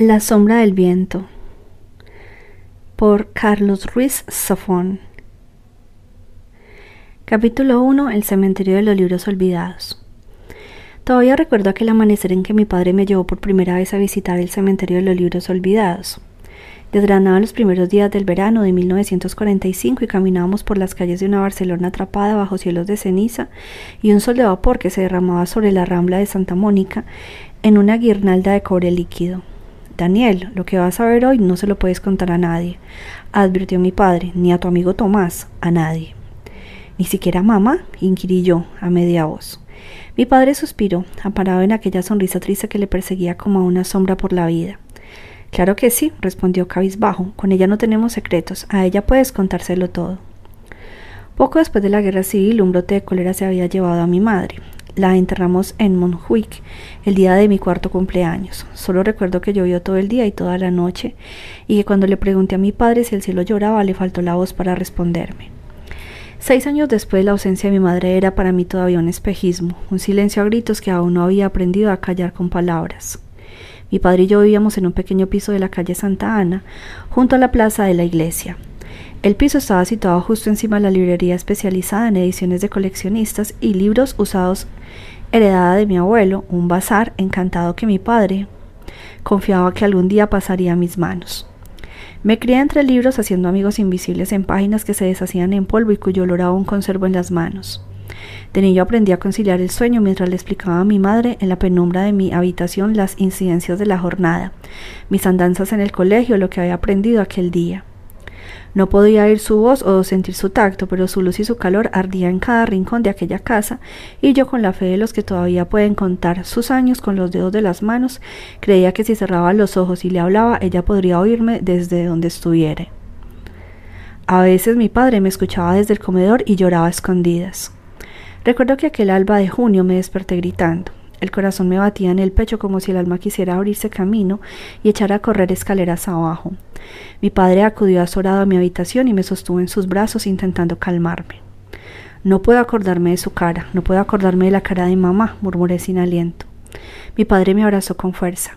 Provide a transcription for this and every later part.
La sombra del viento por Carlos Ruiz Zafón Capítulo 1 El cementerio de los libros olvidados Todavía recuerdo aquel amanecer en que mi padre me llevó por primera vez a visitar el cementerio de los libros olvidados. Desgranaban los primeros días del verano de 1945 y caminábamos por las calles de una Barcelona atrapada bajo cielos de ceniza y un sol de vapor que se derramaba sobre la rambla de Santa Mónica en una guirnalda de cobre líquido. Daniel, lo que vas a ver hoy no se lo puedes contar a nadie, advirtió mi padre, ni a tu amigo Tomás, a nadie. Ni siquiera a mamá, inquirí yo, a media voz. Mi padre suspiró, aparado en aquella sonrisa triste que le perseguía como a una sombra por la vida. Claro que sí, respondió cabizbajo, con ella no tenemos secretos, a ella puedes contárselo todo. Poco después de la guerra civil, un brote de cólera se había llevado a mi madre. La enterramos en Montjuic el día de mi cuarto cumpleaños. Solo recuerdo que llovió todo el día y toda la noche y que cuando le pregunté a mi padre si el cielo lloraba le faltó la voz para responderme. Seis años después la ausencia de mi madre era para mí todavía un espejismo, un silencio a gritos que aún no había aprendido a callar con palabras. Mi padre y yo vivíamos en un pequeño piso de la calle Santa Ana, junto a la plaza de la iglesia. El piso estaba situado justo encima de la librería especializada en ediciones de coleccionistas y libros usados heredada de mi abuelo, un bazar encantado que mi padre confiaba que algún día pasaría a mis manos. Me crié entre libros haciendo amigos invisibles en páginas que se deshacían en polvo y cuyo olor aún conservo en las manos. De niño aprendí a conciliar el sueño mientras le explicaba a mi madre en la penumbra de mi habitación las incidencias de la jornada, mis andanzas en el colegio, lo que había aprendido aquel día. No podía oír su voz o sentir su tacto, pero su luz y su calor ardían en cada rincón de aquella casa, y yo con la fe de los que todavía pueden contar sus años con los dedos de las manos, creía que si cerraba los ojos y le hablaba, ella podría oírme desde donde estuviera. A veces mi padre me escuchaba desde el comedor y lloraba a escondidas. Recuerdo que aquel alba de junio me desperté gritando. El corazón me batía en el pecho como si el alma quisiera abrirse camino y echar a correr escaleras abajo. Mi padre acudió azorado a mi habitación y me sostuvo en sus brazos intentando calmarme. No puedo acordarme de su cara, no puedo acordarme de la cara de mamá, murmuré sin aliento. Mi padre me abrazó con fuerza.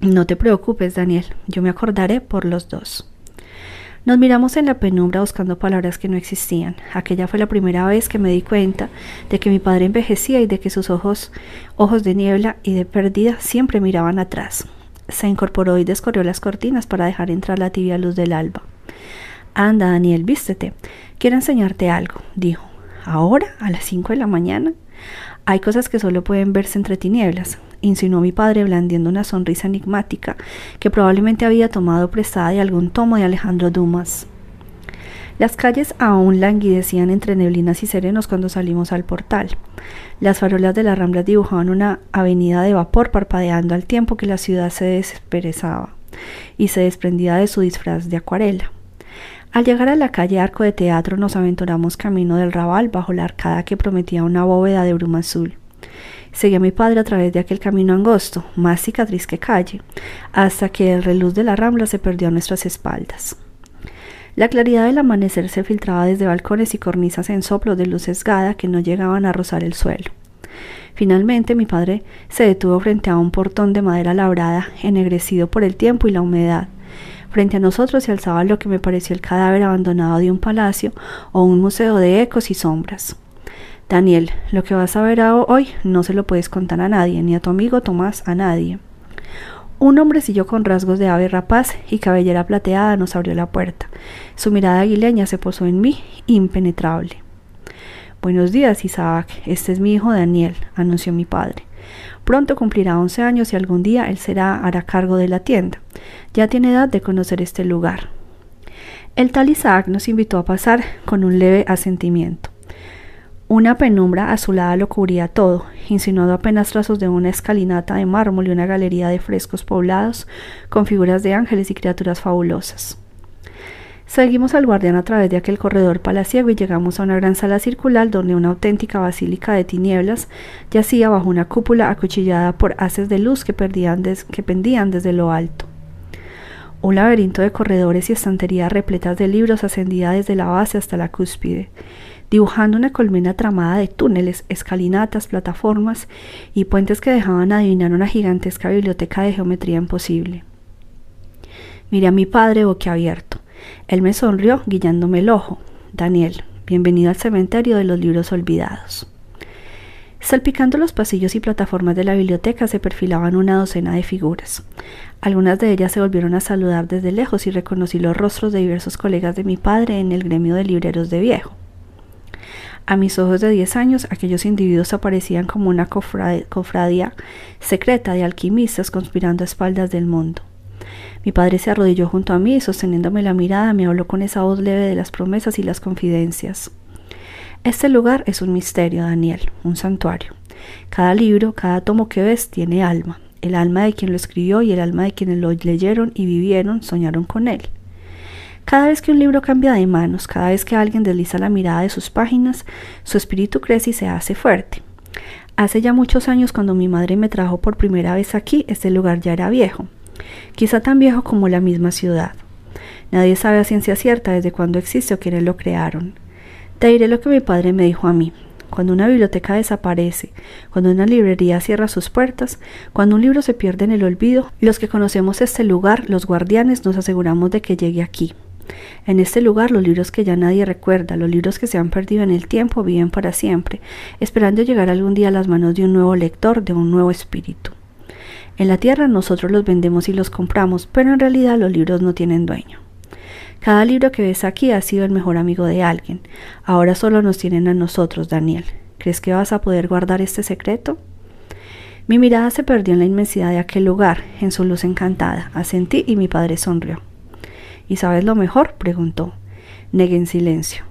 No te preocupes, Daniel, yo me acordaré por los dos. Nos miramos en la penumbra buscando palabras que no existían. Aquella fue la primera vez que me di cuenta de que mi padre envejecía y de que sus ojos, ojos de niebla y de pérdida, siempre miraban atrás. Se incorporó y descorrió las cortinas para dejar entrar la tibia luz del alba. Anda, Daniel, vístete. Quiero enseñarte algo, dijo. ¿Ahora? ¿A las cinco de la mañana? Hay cosas que solo pueden verse entre tinieblas insinuó mi padre blandiendo una sonrisa enigmática que probablemente había tomado prestada de algún tomo de Alejandro Dumas. Las calles aún languidecían entre neblinas y serenos cuando salimos al portal. Las farolas de las ramblas dibujaban una avenida de vapor parpadeando al tiempo que la ciudad se desperezaba y se desprendía de su disfraz de acuarela. Al llegar a la calle Arco de Teatro nos aventuramos camino del Raval bajo la arcada que prometía una bóveda de bruma azul. Seguí a mi padre a través de aquel camino angosto, más cicatriz que calle, hasta que el reluz de la rambla se perdió a nuestras espaldas. La claridad del amanecer se filtraba desde balcones y cornisas en soplos de luz sesgada que no llegaban a rozar el suelo. Finalmente mi padre se detuvo frente a un portón de madera labrada, ennegrecido por el tiempo y la humedad. Frente a nosotros se alzaba lo que me pareció el cadáver abandonado de un palacio o un museo de ecos y sombras. Daniel, lo que vas a ver hoy no se lo puedes contar a nadie, ni a tu amigo Tomás, a nadie. Un hombrecillo con rasgos de ave rapaz y cabellera plateada nos abrió la puerta. Su mirada aguileña se posó en mí, impenetrable. Buenos días, Isaac. Este es mi hijo Daniel, anunció mi padre. Pronto cumplirá once años y algún día él será hará cargo de la tienda. Ya tiene edad de conocer este lugar. El tal Isaac nos invitó a pasar con un leve asentimiento. Una penumbra azulada lo cubría todo, insinuando apenas trazos de una escalinata de mármol y una galería de frescos poblados con figuras de ángeles y criaturas fabulosas. Seguimos al guardián a través de aquel corredor palaciego y llegamos a una gran sala circular donde una auténtica basílica de tinieblas yacía bajo una cúpula acuchillada por haces de luz que, que pendían desde lo alto. Un laberinto de corredores y estanterías repletas de libros ascendía desde la base hasta la cúspide dibujando una colmena tramada de túneles, escalinatas, plataformas y puentes que dejaban adivinar una gigantesca biblioteca de geometría imposible. Miré a mi padre boquiabierto. Él me sonrió, guiándome el ojo. Daniel, bienvenido al cementerio de los libros olvidados. Salpicando los pasillos y plataformas de la biblioteca se perfilaban una docena de figuras. Algunas de ellas se volvieron a saludar desde lejos y reconocí los rostros de diversos colegas de mi padre en el gremio de libreros de viejo. A mis ojos de diez años, aquellos individuos aparecían como una cofradía secreta de alquimistas conspirando a espaldas del mundo. Mi padre se arrodilló junto a mí y sosteniéndome la mirada me habló con esa voz leve de las promesas y las confidencias. Este lugar es un misterio, Daniel, un santuario. Cada libro, cada tomo que ves tiene alma, el alma de quien lo escribió y el alma de quienes lo leyeron y vivieron, soñaron con él. Cada vez que un libro cambia de manos, cada vez que alguien desliza la mirada de sus páginas, su espíritu crece y se hace fuerte. Hace ya muchos años cuando mi madre me trajo por primera vez aquí, este lugar ya era viejo, quizá tan viejo como la misma ciudad. Nadie sabe a ciencia cierta desde cuándo existe o quiénes lo crearon. Te diré lo que mi padre me dijo a mí. Cuando una biblioteca desaparece, cuando una librería cierra sus puertas, cuando un libro se pierde en el olvido, los que conocemos este lugar, los guardianes, nos aseguramos de que llegue aquí. En este lugar los libros que ya nadie recuerda, los libros que se han perdido en el tiempo, viven para siempre, esperando llegar algún día a las manos de un nuevo lector, de un nuevo espíritu. En la tierra nosotros los vendemos y los compramos, pero en realidad los libros no tienen dueño. Cada libro que ves aquí ha sido el mejor amigo de alguien. Ahora solo nos tienen a nosotros, Daniel. ¿Crees que vas a poder guardar este secreto? Mi mirada se perdió en la inmensidad de aquel lugar, en su luz encantada. Asentí y mi padre sonrió. ¿Y sabes lo mejor? preguntó. Negué en silencio.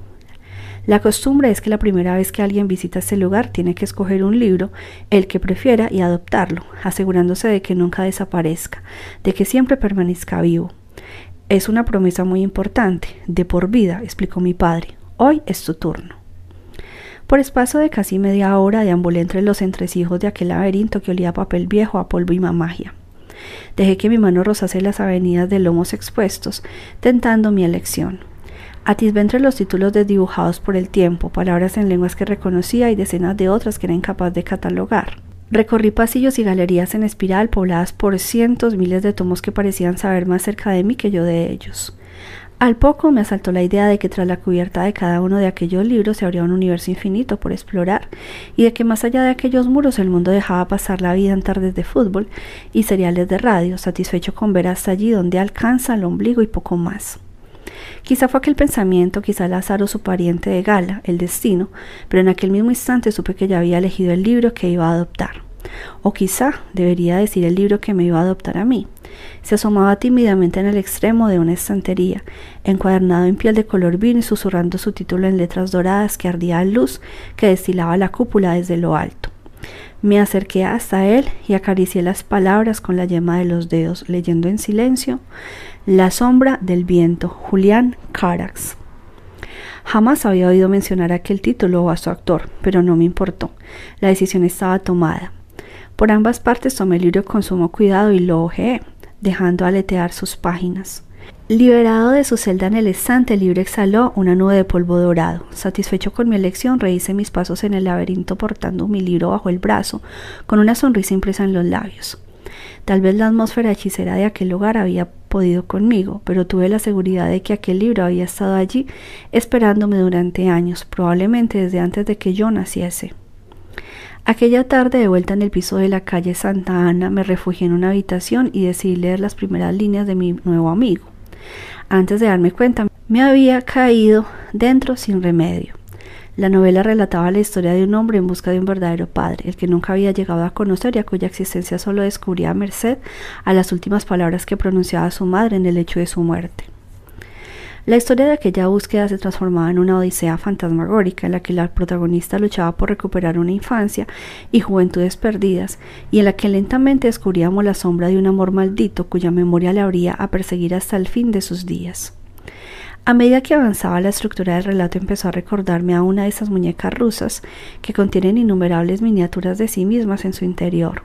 La costumbre es que la primera vez que alguien visita este lugar tiene que escoger un libro, el que prefiera, y adoptarlo, asegurándose de que nunca desaparezca, de que siempre permanezca vivo. Es una promesa muy importante, de por vida, explicó mi padre. Hoy es tu turno. Por espacio de casi media hora deambulé entre los entresijos de aquel laberinto que olía a papel viejo, a polvo y mamagia. Dejé que mi mano rozase las avenidas de lomos expuestos, tentando mi elección. Atisbé entre los títulos desdibujados por el tiempo, palabras en lenguas que reconocía y decenas de otras que era incapaz de catalogar. Recorrí pasillos y galerías en espiral pobladas por cientos, miles de tomos que parecían saber más cerca de mí que yo de ellos. Al poco me asaltó la idea de que tras la cubierta de cada uno de aquellos libros se abría un universo infinito por explorar, y de que más allá de aquellos muros el mundo dejaba pasar la vida en tardes de fútbol y seriales de radio, satisfecho con ver hasta allí donde alcanza el ombligo y poco más. Quizá fue aquel pensamiento, quizá Lázaro su pariente de gala, el destino, pero en aquel mismo instante supe que ya había elegido el libro que iba a adoptar. O quizá debería decir el libro que me iba a adoptar a mí. Se asomaba tímidamente en el extremo de una estantería, encuadernado en piel de color vino y susurrando su título en letras doradas que ardía a luz que destilaba la cúpula desde lo alto. Me acerqué hasta él y acaricié las palabras con la yema de los dedos, leyendo en silencio La sombra del viento, Julián Carax. Jamás había oído mencionar aquel título o a su autor, pero no me importó. La decisión estaba tomada. Por ambas partes tomé el libro con sumo cuidado y lo ojeé, dejando aletear sus páginas. Liberado de su celda en el estante, el libro exhaló una nube de polvo dorado. Satisfecho con mi elección, rehice mis pasos en el laberinto portando mi libro bajo el brazo, con una sonrisa impresa en los labios. Tal vez la atmósfera hechicera de aquel lugar había podido conmigo, pero tuve la seguridad de que aquel libro había estado allí esperándome durante años, probablemente desde antes de que yo naciese. Aquella tarde, de vuelta en el piso de la calle Santa Ana, me refugié en una habitación y decidí leer las primeras líneas de mi nuevo amigo. Antes de darme cuenta, me había caído dentro sin remedio. La novela relataba la historia de un hombre en busca de un verdadero padre, el que nunca había llegado a conocer y a cuya existencia solo descubría a merced a las últimas palabras que pronunciaba su madre en el hecho de su muerte. La historia de aquella búsqueda se transformaba en una odisea fantasmagórica en la que la protagonista luchaba por recuperar una infancia y juventudes perdidas, y en la que lentamente descubríamos la sombra de un amor maldito cuya memoria le habría a perseguir hasta el fin de sus días. A medida que avanzaba la estructura del relato empezó a recordarme a una de esas muñecas rusas que contienen innumerables miniaturas de sí mismas en su interior.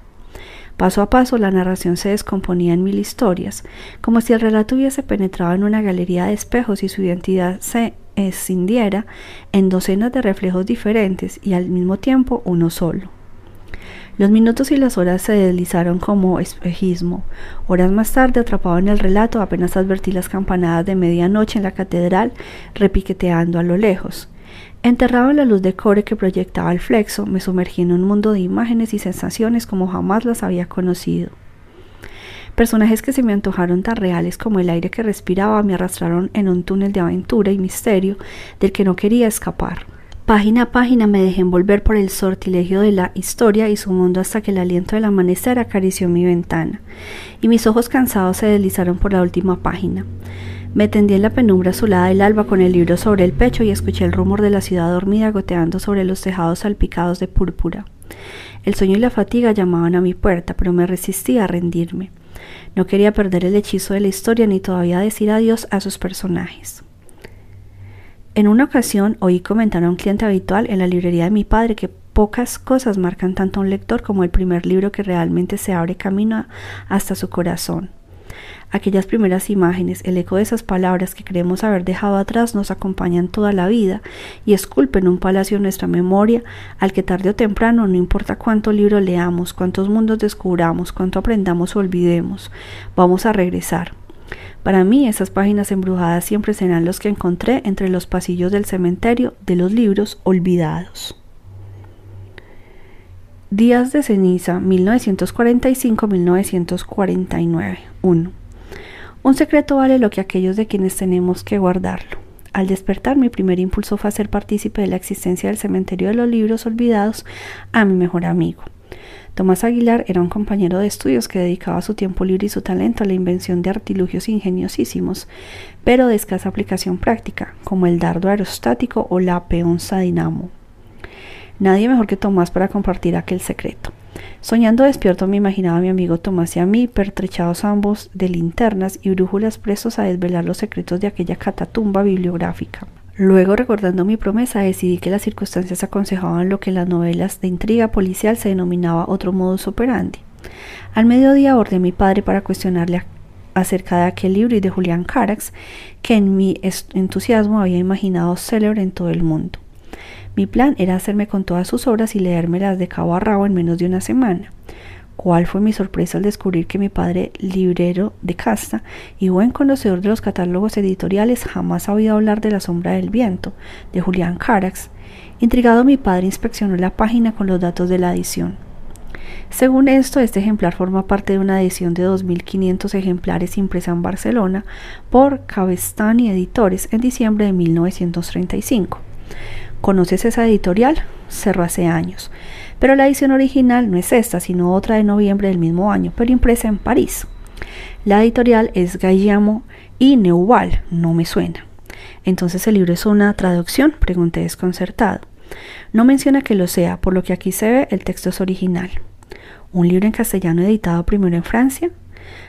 Paso a paso la narración se descomponía en mil historias, como si el relato hubiese penetrado en una galería de espejos y su identidad se escindiera en docenas de reflejos diferentes y al mismo tiempo uno solo. Los minutos y las horas se deslizaron como espejismo. Horas más tarde, atrapado en el relato, apenas advertí las campanadas de medianoche en la catedral repiqueteando a lo lejos. Enterrado en la luz de core que proyectaba el flexo, me sumergí en un mundo de imágenes y sensaciones como jamás las había conocido. Personajes que se me antojaron tan reales como el aire que respiraba me arrastraron en un túnel de aventura y misterio del que no quería escapar. Página a página me dejé envolver por el sortilegio de la historia y su mundo hasta que el aliento del amanecer acarició mi ventana, y mis ojos cansados se deslizaron por la última página. Me tendí en la penumbra azulada del alba con el libro sobre el pecho y escuché el rumor de la ciudad dormida goteando sobre los tejados salpicados de púrpura. El sueño y la fatiga llamaban a mi puerta, pero me resistí a rendirme. No quería perder el hechizo de la historia ni todavía decir adiós a sus personajes. En una ocasión oí comentar a un cliente habitual en la librería de mi padre que pocas cosas marcan tanto a un lector como el primer libro que realmente se abre camino hasta su corazón. Aquellas primeras imágenes, el eco de esas palabras que creemos haber dejado atrás nos acompañan toda la vida y esculpen un palacio en nuestra memoria al que tarde o temprano, no importa cuánto libro leamos, cuántos mundos descubramos, cuánto aprendamos o olvidemos, vamos a regresar. Para mí esas páginas embrujadas siempre serán los que encontré entre los pasillos del cementerio de los libros olvidados. Días de ceniza 1945-1949 1. Un secreto vale lo que aquellos de quienes tenemos que guardarlo. Al despertar, mi primer impulso fue hacer partícipe de la existencia del cementerio de los libros olvidados a mi mejor amigo. Tomás Aguilar era un compañero de estudios que dedicaba su tiempo libre y su talento a la invención de artilugios ingeniosísimos, pero de escasa aplicación práctica, como el dardo aerostático o la peonza dinamo. Nadie mejor que Tomás para compartir aquel secreto. Soñando despierto me imaginaba a mi amigo Tomás y a mí, pertrechados ambos de linternas y brújulas prestos a desvelar los secretos de aquella catatumba bibliográfica. Luego, recordando mi promesa, decidí que las circunstancias aconsejaban lo que en las novelas de intriga policial se denominaba otro modus operandi. Al mediodía abordé a mi padre para cuestionarle acerca de aquel libro y de Julián Carax, que en mi entusiasmo había imaginado célebre en todo el mundo. Mi plan era hacerme con todas sus obras y leérmelas de cabo a rabo en menos de una semana. ¿Cuál fue mi sorpresa al descubrir que mi padre, librero de casta y buen conocedor de los catálogos editoriales, jamás ha oído hablar de La sombra del viento, de Julián Carax? Intrigado, mi padre inspeccionó la página con los datos de la edición. Según esto, este ejemplar forma parte de una edición de 2.500 ejemplares impresa en Barcelona por Cabestany Editores en diciembre de 1935. ¿Conoces esa editorial? Cerró hace años. Pero la edición original no es esta, sino otra de noviembre del mismo año, pero impresa en París. La editorial es Gallamo y Neuval, no me suena. Entonces el libro es una traducción, pregunté desconcertado. No menciona que lo sea, por lo que aquí se ve el texto es original. ¿Un libro en castellano editado primero en Francia?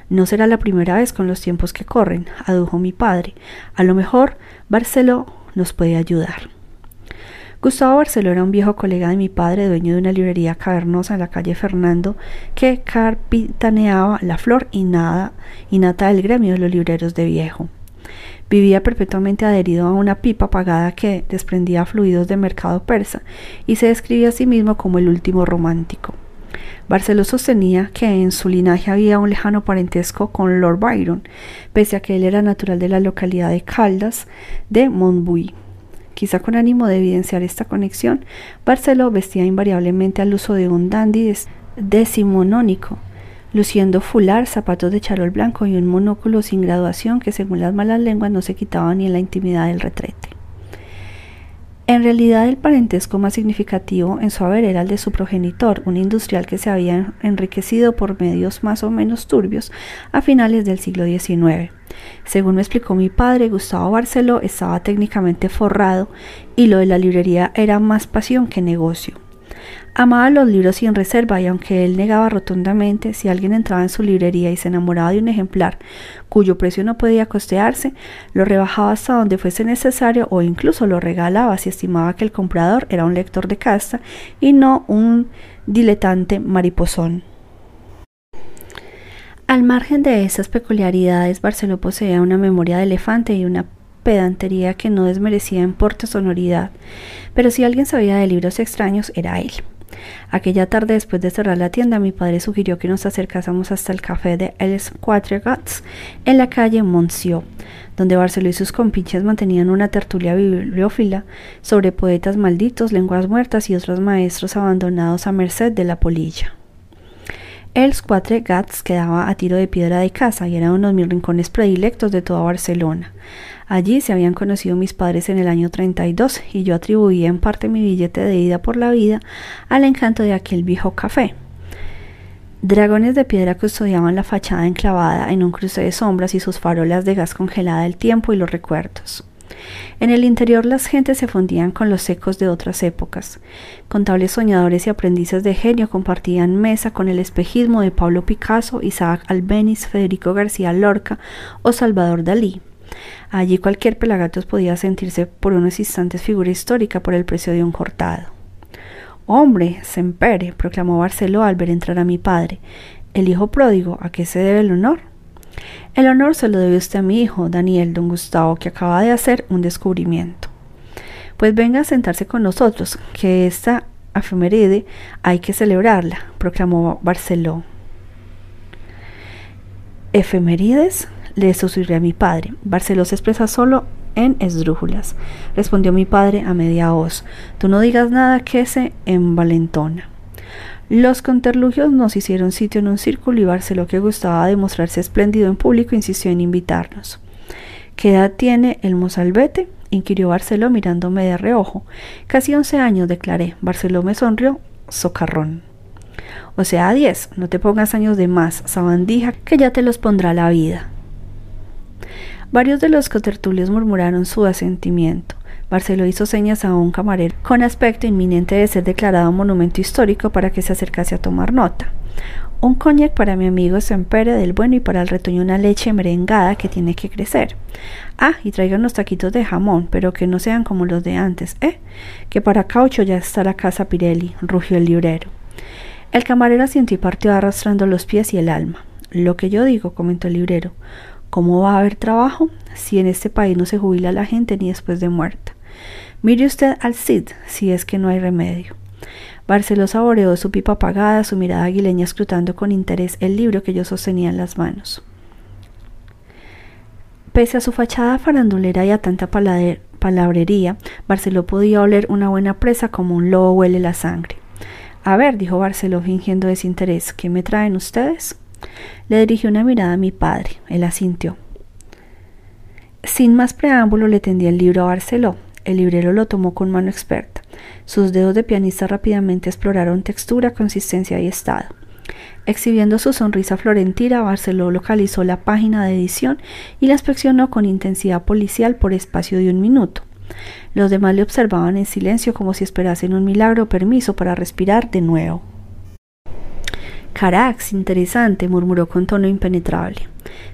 No será la primera vez con los tiempos que corren, adujo mi padre. A lo mejor Barceló nos puede ayudar. Gustavo Barceló era un viejo colega de mi padre, dueño de una librería cavernosa en la calle Fernando, que carpitaneaba la flor y nada y nata del gremio de los libreros de viejo. Vivía perpetuamente adherido a una pipa apagada que desprendía fluidos de mercado persa y se describía a sí mismo como el último romántico. Barceló sostenía que en su linaje había un lejano parentesco con Lord Byron, pese a que él era natural de la localidad de Caldas de Montbui. Quizá con ánimo de evidenciar esta conexión, Barceló vestía invariablemente al uso de un dandy decimonónico, luciendo fular, zapatos de charol blanco y un monóculo sin graduación que según las malas lenguas no se quitaba ni en la intimidad del retrete. En realidad el parentesco más significativo en su haber era el de su progenitor, un industrial que se había enriquecido por medios más o menos turbios a finales del siglo XIX. Según me explicó mi padre, Gustavo Barceló estaba técnicamente forrado y lo de la librería era más pasión que negocio. Amaba los libros sin reserva y aunque él negaba rotundamente, si alguien entraba en su librería y se enamoraba de un ejemplar cuyo precio no podía costearse, lo rebajaba hasta donde fuese necesario o incluso lo regalaba si estimaba que el comprador era un lector de casta y no un diletante mariposón. Al margen de esas peculiaridades, Barceló poseía una memoria de elefante y una pedantería que no desmerecía en porte sonoridad, pero si alguien sabía de libros extraños era él. Aquella tarde, después de cerrar la tienda, mi padre sugirió que nos acercásemos hasta el café de Els Quatre Gats en la calle Monsieur, donde Barceló y sus compinches mantenían una tertulia bibliófila sobre poetas malditos, lenguas muertas y otros maestros abandonados a merced de la polilla. Els Quatre Gats quedaba a tiro de piedra de casa y era uno de mis rincones predilectos de toda Barcelona. Allí se habían conocido mis padres en el año 32 y yo atribuía en parte mi billete de ida por la vida al encanto de aquel viejo café. Dragones de piedra custodiaban la fachada enclavada en un cruce de sombras y sus farolas de gas congelada el tiempo y los recuerdos. En el interior las gentes se fundían con los ecos de otras épocas. Contables soñadores y aprendices de genio compartían mesa con el espejismo de Pablo Picasso, Isaac Albeniz, Federico García Lorca o Salvador Dalí. Allí cualquier pelagatos podía sentirse por unos instantes figura histórica por el precio de un cortado. Hombre, Sempere, proclamó Barceló al ver entrar a mi padre. El hijo pródigo, ¿a qué se debe el honor? El honor se lo debe usted a mi hijo, Daniel Don Gustavo, que acaba de hacer un descubrimiento. Pues venga a sentarse con nosotros, que esta efeméride hay que celebrarla, proclamó Barceló. ¿Efemérides? le susurré a mi padre. Barceló se expresa solo en esdrújulas. Respondió mi padre a media voz. Tú no digas nada que se envalentona. Los conterlugios nos hicieron sitio en un círculo y Barceló, que gustaba demostrarse espléndido en público, insistió en invitarnos. ¿Qué edad tiene el mozalbete? inquirió Barceló mirándome de reojo. Casi once años, declaré. Barceló me sonrió, socarrón. O sea, diez. No te pongas años de más, sabandija, que ya te los pondrá la vida. Varios de los cotertulios murmuraron su asentimiento. Barceló hizo señas a un camarero con aspecto inminente de ser declarado monumento histórico para que se acercase a tomar nota. Un coñac para mi amigo Sempere del bueno y para el retoño una leche merengada que tiene que crecer. Ah, y traiga unos taquitos de jamón, pero que no sean como los de antes, ¿eh? Que para caucho ya está la casa Pirelli, rugió el librero. El camarero asintió y partió arrastrando los pies y el alma. Lo que yo digo, comentó el librero. ¿Cómo va a haber trabajo si en este país no se jubila la gente ni después de muerta? Mire usted al Cid, si es que no hay remedio. Barceló saboreó su pipa apagada, su mirada aguileña escrutando con interés el libro que yo sostenía en las manos. Pese a su fachada farandulera y a tanta palabrería, Barceló podía oler una buena presa como un lobo huele la sangre. A ver, dijo Barceló fingiendo desinterés, ¿qué me traen ustedes? Le dirigió una mirada a mi padre. Él asintió. Sin más preámbulo le tendí el libro a Barceló. El librero lo tomó con mano experta. Sus dedos de pianista rápidamente exploraron textura, consistencia y estado. Exhibiendo su sonrisa florentina, Barceló localizó la página de edición y la inspeccionó con intensidad policial por espacio de un minuto. Los demás le observaban en silencio como si esperasen un milagro o permiso para respirar de nuevo. Carax, interesante, murmuró con tono impenetrable.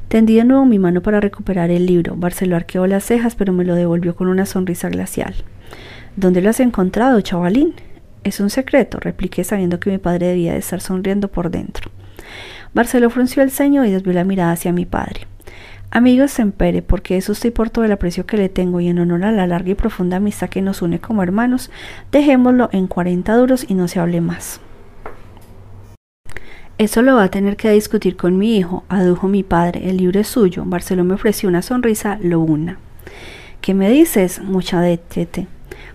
Tendí de nuevo mi mano para recuperar el libro. Barceló arqueó las cejas, pero me lo devolvió con una sonrisa glacial. ¿Dónde lo has encontrado, chavalín? Es un secreto, repliqué sabiendo que mi padre debía de estar sonriendo por dentro. Barceló frunció el ceño y desvió la mirada hacia mi padre. Amigo Sempere, porque eso estoy por todo el aprecio que le tengo y en honor a la larga y profunda amistad que nos une como hermanos, dejémoslo en cuarenta duros y no se hable más. Eso lo va a tener que discutir con mi hijo, adujo mi padre. El libro es suyo. Barceló me ofreció una sonrisa, lo una. ¿Qué me dices, muchachete?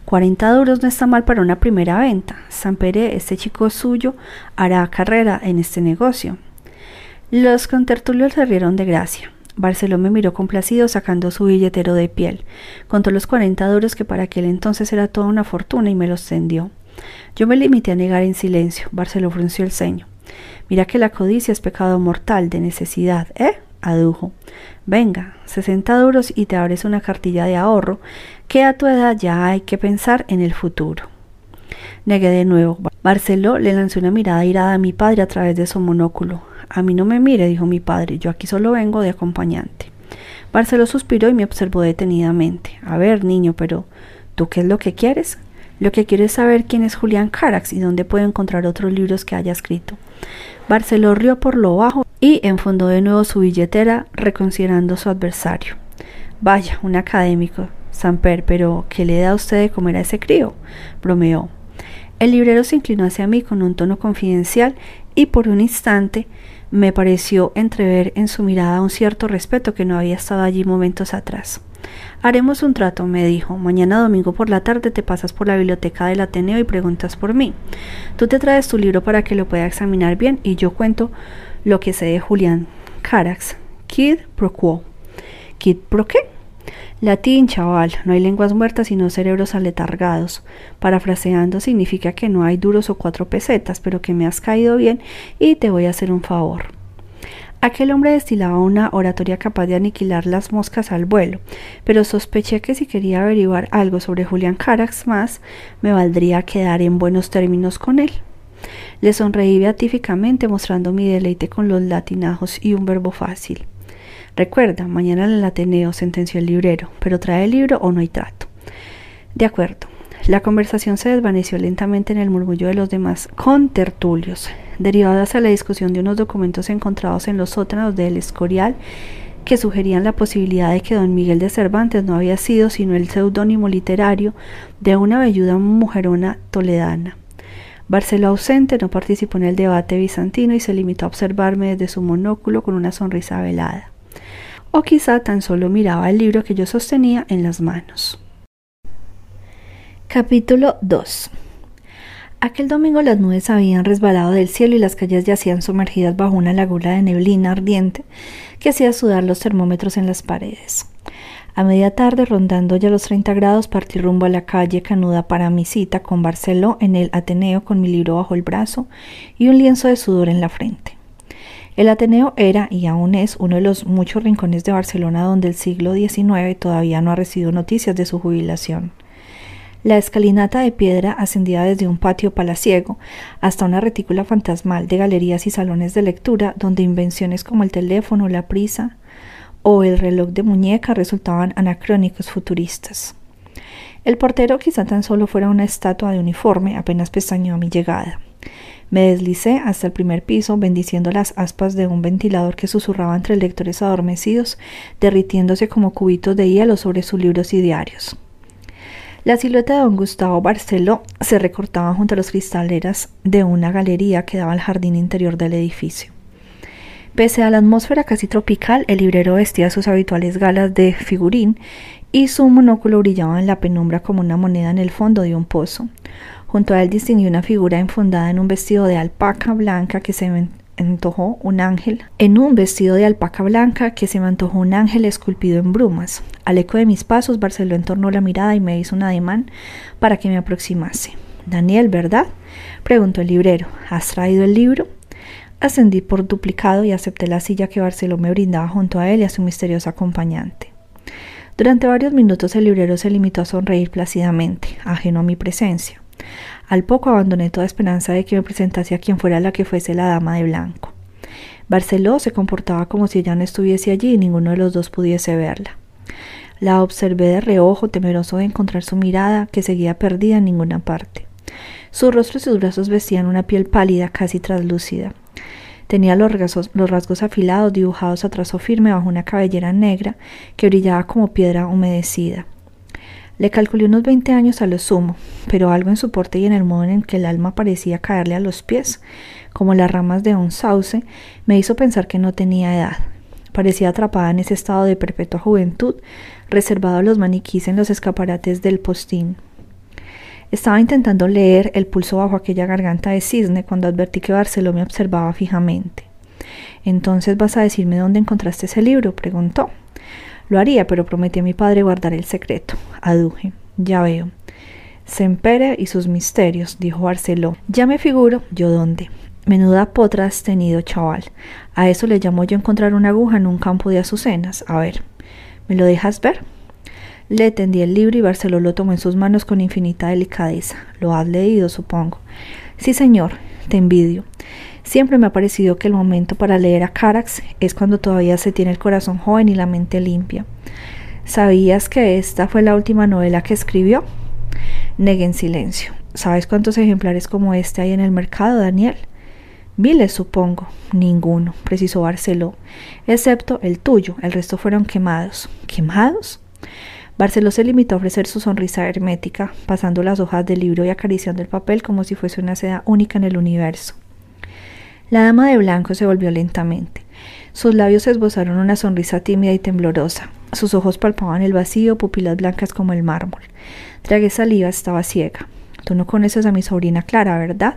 Cuarenta duros no está mal para una primera venta. Pere, este chico suyo, hará carrera en este negocio. Los contertulios se rieron de gracia. Barceló me miró complacido sacando su billetero de piel. Contó los cuarenta duros que para aquel entonces era toda una fortuna y me los tendió. Yo me limité a negar en silencio. Barceló frunció el ceño. Mira que la codicia es pecado mortal de necesidad, ¿eh? adujo. Venga, sesenta duros y te abres una cartilla de ahorro, que a tu edad ya hay que pensar en el futuro. Negué de nuevo. Barceló le lanzó una mirada irada a mi padre a través de su monóculo. A mí no me mire, dijo mi padre, yo aquí solo vengo de acompañante. Barceló suspiró y me observó detenidamente. A ver, niño, pero ¿tú qué es lo que quieres? Lo que quiero es saber quién es Julián Carax y dónde puedo encontrar otros libros que haya escrito. Barceló rió por lo bajo y enfundó de nuevo su billetera, reconsiderando su adversario. Vaya, un académico, Samper, pero ¿qué le da a usted de comer a ese crío? bromeó. El librero se inclinó hacia mí con un tono confidencial y por un instante me pareció entrever en su mirada un cierto respeto que no había estado allí momentos atrás. Haremos un trato, me dijo. Mañana domingo por la tarde te pasas por la biblioteca del Ateneo y preguntas por mí. Tú te traes tu libro para que lo pueda examinar bien y yo cuento lo que sé de Julián Carax. Kid pro quo. ¿Kid pro qué? Latín, chaval, no hay lenguas muertas sino cerebros aletargados. Parafraseando significa que no hay duros o cuatro pesetas, pero que me has caído bien y te voy a hacer un favor. Aquel hombre destilaba una oratoria capaz de aniquilar las moscas al vuelo, pero sospeché que si quería averiguar algo sobre Julián Carax más, me valdría quedar en buenos términos con él. Le sonreí beatíficamente mostrando mi deleite con los latinajos y un verbo fácil. Recuerda, mañana en el Ateneo sentenció el librero, pero trae el libro o no hay trato. De acuerdo. La conversación se desvaneció lentamente en el murmullo de los demás contertulios, derivadas a la discusión de unos documentos encontrados en los sótanos del Escorial que sugerían la posibilidad de que don Miguel de Cervantes no había sido sino el seudónimo literario de una velluda mujerona toledana. Barceló ausente no participó en el debate bizantino y se limitó a observarme desde su monóculo con una sonrisa velada. O quizá tan solo miraba el libro que yo sostenía en las manos. Capítulo 2 Aquel domingo las nubes habían resbalado del cielo y las calles yacían sumergidas bajo una laguna de neblina ardiente que hacía sudar los termómetros en las paredes. A media tarde, rondando ya los 30 grados, partí rumbo a la calle Canuda para mi cita con Barceló en el Ateneo con mi libro bajo el brazo y un lienzo de sudor en la frente. El Ateneo era y aún es uno de los muchos rincones de Barcelona donde el siglo XIX todavía no ha recibido noticias de su jubilación. La escalinata de piedra ascendía desde un patio palaciego hasta una retícula fantasmal de galerías y salones de lectura donde invenciones como el teléfono, la prisa o el reloj de muñeca resultaban anacrónicos futuristas. El portero quizá tan solo fuera una estatua de uniforme, apenas pestañeó a mi llegada. Me deslicé hasta el primer piso, bendiciendo las aspas de un ventilador que susurraba entre lectores adormecidos, derritiéndose como cubitos de hielo sobre sus libros y diarios. La silueta de don Gustavo Barceló se recortaba junto a las cristaleras de una galería que daba al jardín interior del edificio. Pese a la atmósfera casi tropical, el librero vestía sus habituales galas de figurín y su monóculo brillaba en la penumbra como una moneda en el fondo de un pozo. Junto a él distinguí una figura enfundada en un vestido de alpaca blanca que se antojó un ángel, en un vestido de alpaca blanca que se me antojó un ángel esculpido en brumas. Al eco de mis pasos, Barceló entornó la mirada y me hizo un ademán para que me aproximase. Daniel, ¿verdad? preguntó el librero. ¿Has traído el libro? Ascendí por duplicado y acepté la silla que Barceló me brindaba junto a él y a su misterioso acompañante. Durante varios minutos el librero se limitó a sonreír plácidamente, ajeno a mi presencia. Al poco abandoné toda esperanza de que me presentase a quien fuera la que fuese la dama de blanco. Barceló se comportaba como si ella no estuviese allí y ninguno de los dos pudiese verla. La observé de reojo, temeroso de encontrar su mirada, que seguía perdida en ninguna parte. Su rostro y sus brazos vestían una piel pálida, casi translúcida. Tenía los rasgos, los rasgos afilados, dibujados a trazo firme bajo una cabellera negra que brillaba como piedra humedecida. Le calculé unos veinte años a lo sumo, pero algo en su porte y en el modo en que el alma parecía caerle a los pies, como las ramas de un sauce, me hizo pensar que no tenía edad. Parecía atrapada en ese estado de perpetua juventud, reservado a los maniquís en los escaparates del postín. Estaba intentando leer el pulso bajo aquella garganta de cisne cuando advertí que Barceló me observaba fijamente. Entonces vas a decirme dónde encontraste ese libro, preguntó. Lo haría, pero prometí a mi padre guardar el secreto. Aduje. Ya veo. Sempere y sus misterios, dijo Barceló. Ya me figuro yo dónde. Menuda potra has tenido, chaval. A eso le llamo yo encontrar una aguja en un campo de azucenas. A ver, ¿me lo dejas ver? Le tendí el libro y Barceló lo tomó en sus manos con infinita delicadeza. Lo has leído, supongo. Sí, señor, te envidio. Siempre me ha parecido que el momento para leer a Carax es cuando todavía se tiene el corazón joven y la mente limpia. ¿Sabías que esta fue la última novela que escribió? Negué en silencio. ¿Sabes cuántos ejemplares como este hay en el mercado, Daniel? Miles, supongo. Ninguno, precisó Barceló, excepto el tuyo. El resto fueron quemados. ¿Quemados? Barceló se limitó a ofrecer su sonrisa hermética, pasando las hojas del libro y acariciando el papel como si fuese una seda única en el universo. La dama de blanco se volvió lentamente. Sus labios esbozaron una sonrisa tímida y temblorosa. Sus ojos palpaban el vacío, pupilas blancas como el mármol. Tragué saliva, estaba ciega. Tú no conoces a mi sobrina Clara, ¿verdad?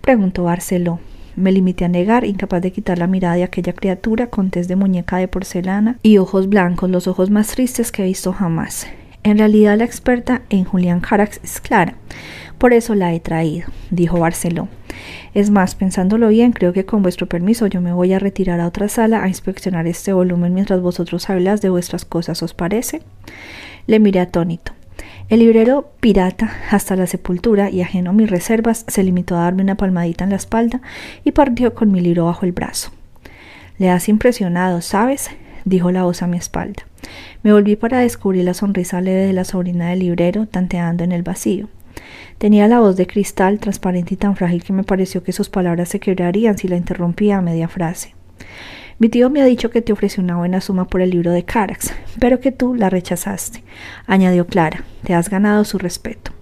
preguntó Barceló. Me limité a negar, incapaz de quitar la mirada de aquella criatura con tez de muñeca de porcelana y ojos blancos, los ojos más tristes que he visto jamás. En realidad la experta en Julián Carax es Clara. Por eso la he traído, dijo Barceló. Es más, pensándolo bien, creo que con vuestro permiso yo me voy a retirar a otra sala a inspeccionar este volumen mientras vosotros hablas de vuestras cosas, ¿os parece? Le miré atónito. El librero pirata, hasta la sepultura y ajeno a mis reservas, se limitó a darme una palmadita en la espalda y partió con mi libro bajo el brazo. Le has impresionado, ¿sabes? dijo la voz a mi espalda. Me volví para descubrir la sonrisa leve de la sobrina del librero, tanteando en el vacío. Tenía la voz de cristal, transparente y tan frágil que me pareció que sus palabras se quebrarían si la interrumpía a media frase. Mi tío me ha dicho que te ofreció una buena suma por el libro de Carax, pero que tú la rechazaste, añadió Clara. Te has ganado su respeto.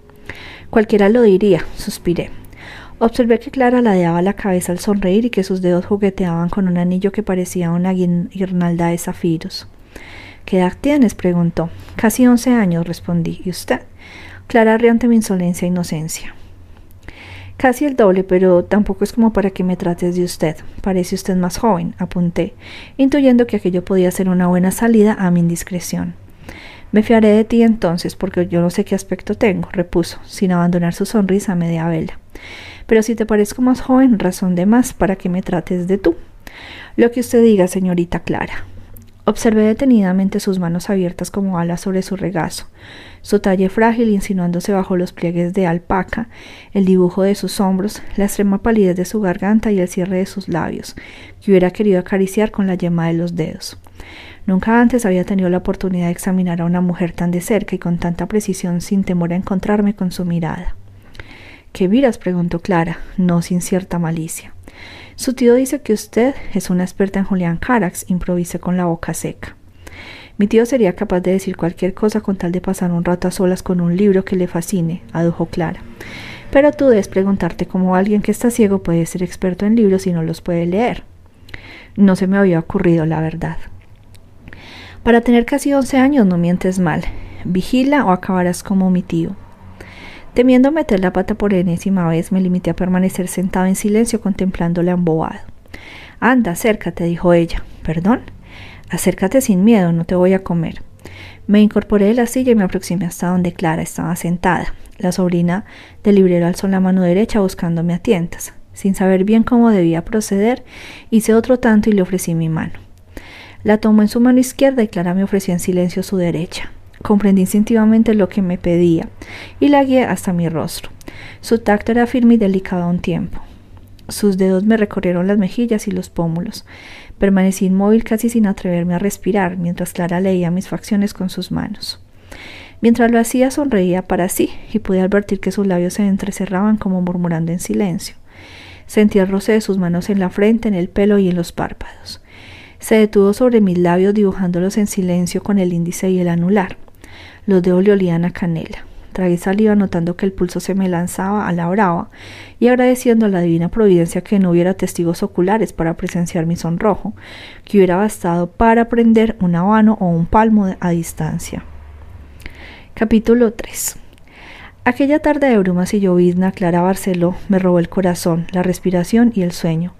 Cualquiera lo diría, suspiré. Observé que Clara ladeaba la cabeza al sonreír y que sus dedos jugueteaban con un anillo que parecía una guirnalda de zafiros. ¿Qué edad tienes? preguntó. Casi once años, respondí. ¿Y usted? Clara rió ante mi insolencia e inocencia. Casi el doble, pero tampoco es como para que me trates de usted. Parece usted más joven, apunté, intuyendo que aquello podía ser una buena salida a mi indiscreción. Me fiaré de ti entonces, porque yo no sé qué aspecto tengo, repuso, sin abandonar su sonrisa a media vela. Pero si te parezco más joven, razón de más para que me trates de tú. Lo que usted diga, señorita Clara. Observé detenidamente sus manos abiertas como alas sobre su regazo, su talle frágil insinuándose bajo los pliegues de alpaca, el dibujo de sus hombros, la extrema palidez de su garganta y el cierre de sus labios, que hubiera querido acariciar con la yema de los dedos. Nunca antes había tenido la oportunidad de examinar a una mujer tan de cerca y con tanta precisión sin temor a encontrarme con su mirada. ¿Qué miras? preguntó Clara, no sin cierta malicia. Su tío dice que usted es una experta en Julián Carax, improvisé con la boca seca. Mi tío sería capaz de decir cualquier cosa con tal de pasar un rato a solas con un libro que le fascine, adujo Clara. Pero tú debes preguntarte cómo alguien que está ciego puede ser experto en libros y no los puede leer. No se me había ocurrido, la verdad. Para tener casi once años no mientes mal. Vigila o acabarás como mi tío. Temiendo meter la pata por enésima vez, me limité a permanecer sentado en silencio contemplándola embobado. Anda, acércate, dijo ella. ¿Perdón? Acércate sin miedo, no te voy a comer. Me incorporé de la silla y me aproximé hasta donde Clara estaba sentada. La sobrina del librero alzó la mano derecha buscándome a tientas. Sin saber bien cómo debía proceder, hice otro tanto y le ofrecí mi mano. La tomó en su mano izquierda y Clara me ofreció en silencio su derecha. Comprendí instintivamente lo que me pedía y la guié hasta mi rostro. Su tacto era firme y delicado a un tiempo. Sus dedos me recorrieron las mejillas y los pómulos. Permanecí inmóvil casi sin atreverme a respirar, mientras Clara leía mis facciones con sus manos. Mientras lo hacía sonreía para sí y pude advertir que sus labios se entrecerraban como murmurando en silencio. Sentí el roce de sus manos en la frente, en el pelo y en los párpados. Se detuvo sobre mis labios dibujándolos en silencio con el índice y el anular. Los dedos le olían a canela. Tragué saliva notando que el pulso se me lanzaba a la brava y agradeciendo a la divina providencia que no hubiera testigos oculares para presenciar mi sonrojo, que hubiera bastado para prender un habano o un palmo a distancia. Capítulo 3 Aquella tarde de brumas y llovizna, Clara Barceló me robó el corazón, la respiración y el sueño.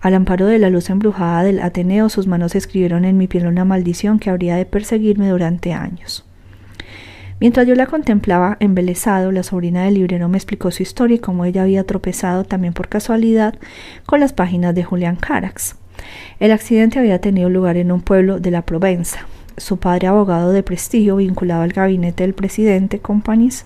Al amparo de la luz embrujada del Ateneo, sus manos escribieron en mi piel una maldición que habría de perseguirme durante años. Mientras yo la contemplaba embelesado, la sobrina del librero me explicó su historia y cómo ella había tropezado también por casualidad con las páginas de Julián Carax. El accidente había tenido lugar en un pueblo de la Provenza. Su padre, abogado de prestigio vinculado al gabinete del presidente Companys,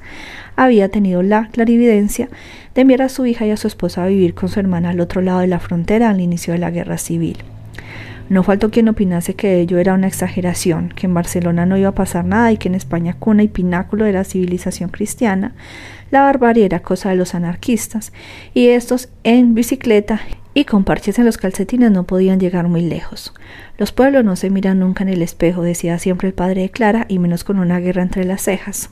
había tenido la clarividencia de enviar a su hija y a su esposa a vivir con su hermana al otro lado de la frontera al inicio de la guerra civil. No faltó quien opinase que ello era una exageración, que en Barcelona no iba a pasar nada y que en España, cuna y pináculo de la civilización cristiana, la barbarie era cosa de los anarquistas, y estos en bicicleta y con parches en los calcetines no podían llegar muy lejos. Los pueblos no se miran nunca en el espejo, decía siempre el padre de Clara, y menos con una guerra entre las cejas.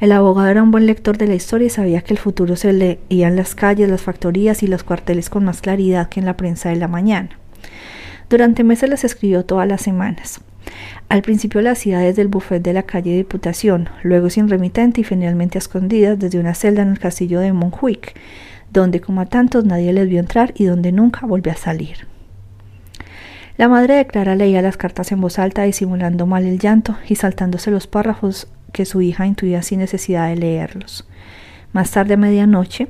El abogado era un buen lector de la historia y sabía que el futuro se leía en las calles, las factorías y los cuarteles con más claridad que en la prensa de la mañana. Durante meses las escribió todas las semanas. Al principio las hacía desde el buffet de la calle Diputación, luego sin remitente y finalmente escondidas desde una celda en el castillo de Montjuic, donde como a tantos nadie les vio entrar y donde nunca volvió a salir. La madre de Clara leía las cartas en voz alta, disimulando mal el llanto y saltándose los párrafos que su hija intuía sin necesidad de leerlos. Más tarde a medianoche,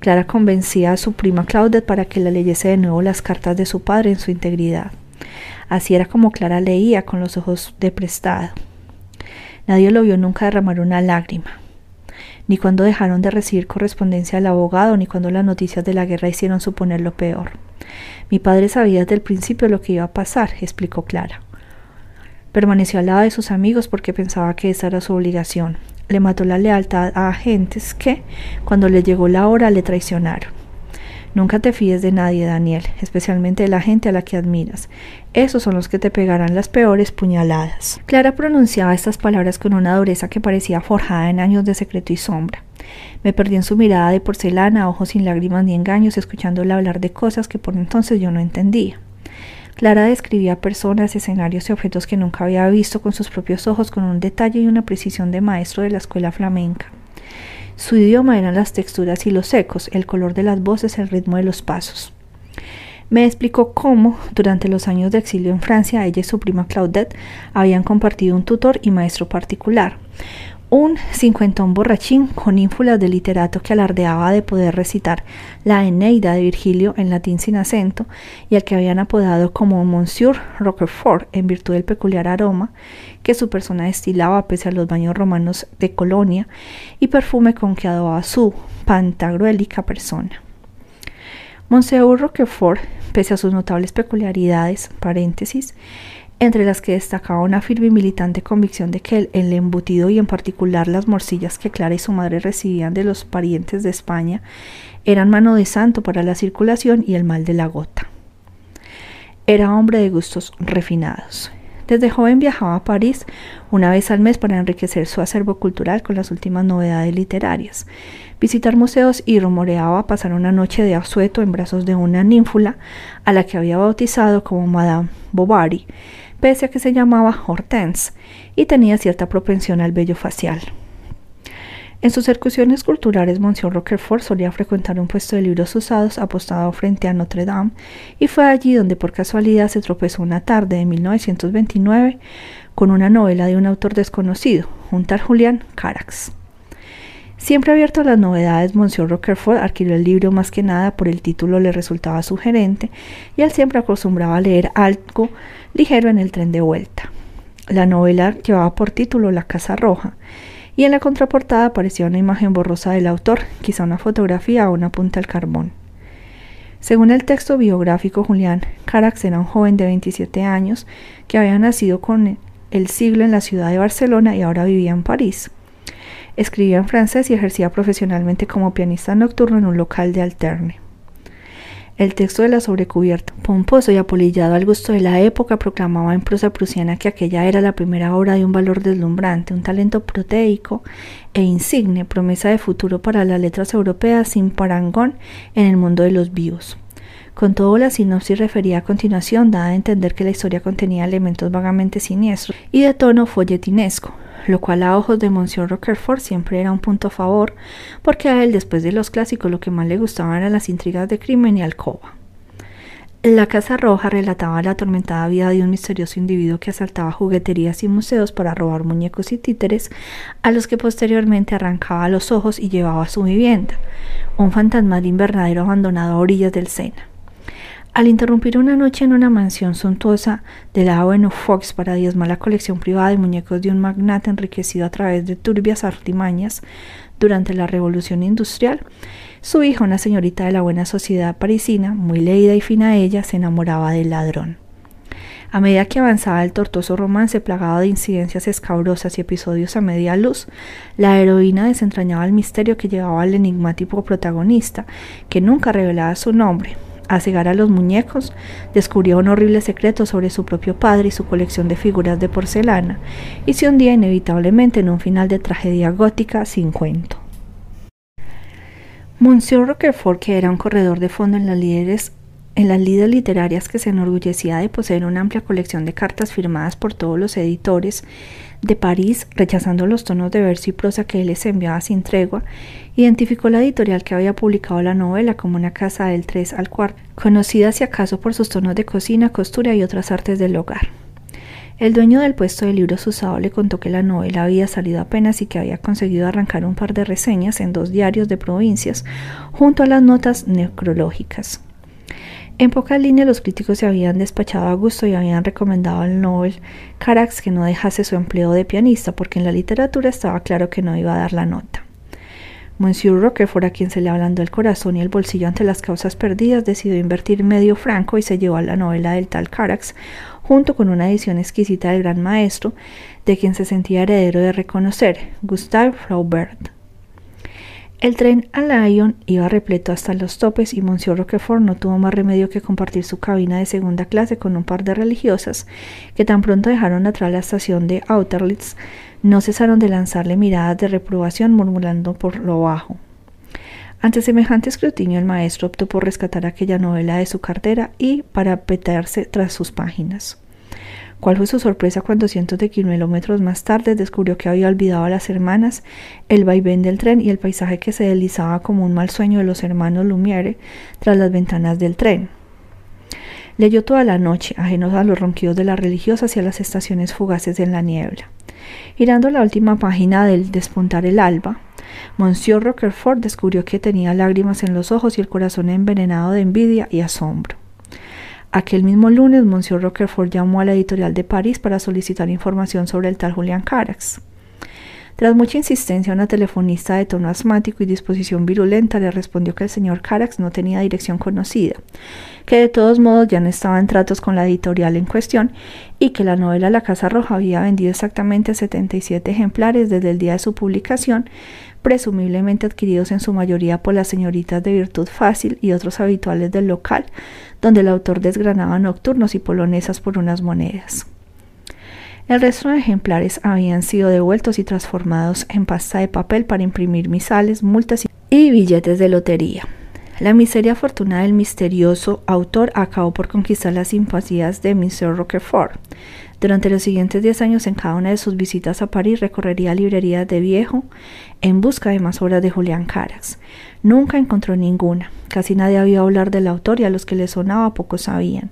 Clara convencía a su prima Claudette para que la leyese de nuevo las cartas de su padre en su integridad. Así era como Clara leía con los ojos de prestado. Nadie lo vio nunca derramar una lágrima, ni cuando dejaron de recibir correspondencia del abogado, ni cuando las noticias de la guerra hicieron suponer lo peor. Mi padre sabía desde el principio lo que iba a pasar, explicó Clara. Permaneció al lado de sus amigos porque pensaba que esa era su obligación. Le mató la lealtad a agentes que, cuando le llegó la hora, le traicionaron. Nunca te fíes de nadie, Daniel, especialmente de la gente a la que admiras. Esos son los que te pegarán las peores puñaladas. Clara pronunciaba estas palabras con una dureza que parecía forjada en años de secreto y sombra. Me perdí en su mirada de porcelana, ojos sin lágrimas ni engaños, escuchándola hablar de cosas que por entonces yo no entendía. Clara describía personas, escenarios y objetos que nunca había visto con sus propios ojos con un detalle y una precisión de maestro de la escuela flamenca. Su idioma eran las texturas y los ecos, el color de las voces, el ritmo de los pasos. Me explicó cómo, durante los años de exilio en Francia, ella y su prima Claudette habían compartido un tutor y maestro particular, un cincuentón borrachín con ínfulas de literato que alardeaba de poder recitar la Eneida de Virgilio en latín sin acento y al que habían apodado como Monsieur Roquefort en virtud del peculiar aroma que su persona destilaba pese a los baños romanos de Colonia y perfume con que adobaba su pantagruélica persona. Monsieur Roquefort, pese a sus notables peculiaridades, paréntesis, entre las que destacaba una firme y militante convicción de que el, embutido y en particular las morcillas que Clara y su madre recibían de los parientes de España eran mano de santo para la circulación y el mal de la gota. Era hombre de gustos refinados. Desde joven viajaba a París una vez al mes para enriquecer su acervo cultural con las últimas novedades literarias, visitar museos y rumoreaba pasar una noche de asueto en brazos de una ninfula a la que había bautizado como Madame Bovary, pese a que se llamaba Hortense y tenía cierta propensión al vello facial. En sus excursiones culturales, Monsieur Roquefort solía frecuentar un puesto de libros usados apostado frente a Notre Dame, y fue allí donde por casualidad se tropezó una tarde de 1929 con una novela de un autor desconocido, un tal Julián Carax. Siempre abierto a las novedades, Monsieur Roquefort adquirió el libro más que nada por el título le resultaba sugerente y él siempre acostumbraba a leer algo ligero en el tren de vuelta. La novela llevaba por título La Casa Roja y en la contraportada aparecía una imagen borrosa del autor, quizá una fotografía o una punta al carbón. Según el texto biográfico, Julián Carax era un joven de 27 años que había nacido con el siglo en la ciudad de Barcelona y ahora vivía en París. Escribía en francés y ejercía profesionalmente como pianista nocturno en un local de alterne. El texto de la sobrecubierta, pomposo y apolillado al gusto de la época, proclamaba en prosa prusiana que aquella era la primera obra de un valor deslumbrante, un talento proteico e insigne, promesa de futuro para las letras europeas sin parangón en el mundo de los vivos. Con todo, la sinopsis refería a continuación, dada a entender que la historia contenía elementos vagamente siniestros y de tono folletinesco, lo cual a ojos de Monsieur Roquefort siempre era un punto a favor, porque a él, después de los clásicos, lo que más le gustaban eran las intrigas de crimen y alcoba. La Casa Roja relataba la atormentada vida de un misterioso individuo que asaltaba jugueterías y museos para robar muñecos y títeres, a los que posteriormente arrancaba los ojos y llevaba a su vivienda, un fantasma de invernadero abandonado a orillas del Sena. Al interrumpir una noche en una mansión suntuosa de la Avenue Fox para diezmar la colección privada de muñecos de un magnate enriquecido a través de turbias artimañas durante la Revolución Industrial, su hija, una señorita de la buena sociedad parisina, muy leída y fina ella, se enamoraba del ladrón. A medida que avanzaba el tortuoso romance plagado de incidencias escabrosas y episodios a media luz, la heroína desentrañaba el misterio que llevaba al enigmático protagonista, que nunca revelaba su nombre, a cegar a los muñecos, descubrió un horrible secreto sobre su propio padre y su colección de figuras de porcelana, y se hundía inevitablemente en un final de tragedia gótica sin cuento. Monsieur Roquefort, que era un corredor de fondo en las líderes en literarias que se enorgullecía de poseer una amplia colección de cartas firmadas por todos los editores de París, rechazando los tonos de verso y prosa que él les enviaba sin tregua, identificó la editorial que había publicado la novela como una casa del 3 al 4, conocida si acaso por sus tonos de cocina, costura y otras artes del hogar. El dueño del puesto de libros usado le contó que la novela había salido apenas y que había conseguido arrancar un par de reseñas en dos diarios de provincias, junto a las notas necrológicas. En pocas líneas los críticos se habían despachado a gusto y habían recomendado al Nobel Carax que no dejase su empleo de pianista porque en la literatura estaba claro que no iba a dar la nota. Monsieur Roquefort, a quien se le ablandó el corazón y el bolsillo ante las causas perdidas, decidió invertir medio franco y se llevó a la novela del tal Carax, junto con una edición exquisita del gran maestro, de quien se sentía heredero de reconocer, Gustave Flaubert. El tren a Lyon iba repleto hasta los topes y Monsieur Roquefort no tuvo más remedio que compartir su cabina de segunda clase con un par de religiosas que tan pronto dejaron atrás la estación de Austerlitz no cesaron de lanzarle miradas de reprobación murmurando por lo bajo. Ante semejante escrutinio el maestro optó por rescatar aquella novela de su cartera y para petarse tras sus páginas. ¿Cuál fue su sorpresa cuando cientos de kilómetros más tarde descubrió que había olvidado a las hermanas, el vaivén del tren y el paisaje que se deslizaba como un mal sueño de los hermanos Lumière tras las ventanas del tren? Leyó toda la noche, ajenos a los ronquidos de las religiosas y a las estaciones fugaces en la niebla. Girando la última página del Despuntar el alba, Monsieur Roquefort descubrió que tenía lágrimas en los ojos y el corazón envenenado de envidia y asombro. Aquel mismo lunes, Monsieur Roquefort llamó a la editorial de París para solicitar información sobre el tal Julián Carax. Tras mucha insistencia, una telefonista de tono asmático y disposición virulenta le respondió que el señor Carax no tenía dirección conocida, que de todos modos ya no estaba en tratos con la editorial en cuestión y que la novela La Casa Roja había vendido exactamente 77 ejemplares desde el día de su publicación, presumiblemente adquiridos en su mayoría por las señoritas de virtud fácil y otros habituales del local, donde el autor desgranaba nocturnos y polonesas por unas monedas. El resto de ejemplares habían sido devueltos y transformados en pasta de papel para imprimir misales, multas y billetes de lotería. La miseria fortuna del misterioso autor acabó por conquistar las simpatías de Mr. Roquefort. Durante los siguientes diez años, en cada una de sus visitas a París, recorrería librerías de viejo en busca de más obras de Julián Carax. Nunca encontró ninguna. Casi nadie había hablar del autor y a los que le sonaba pocos sabían.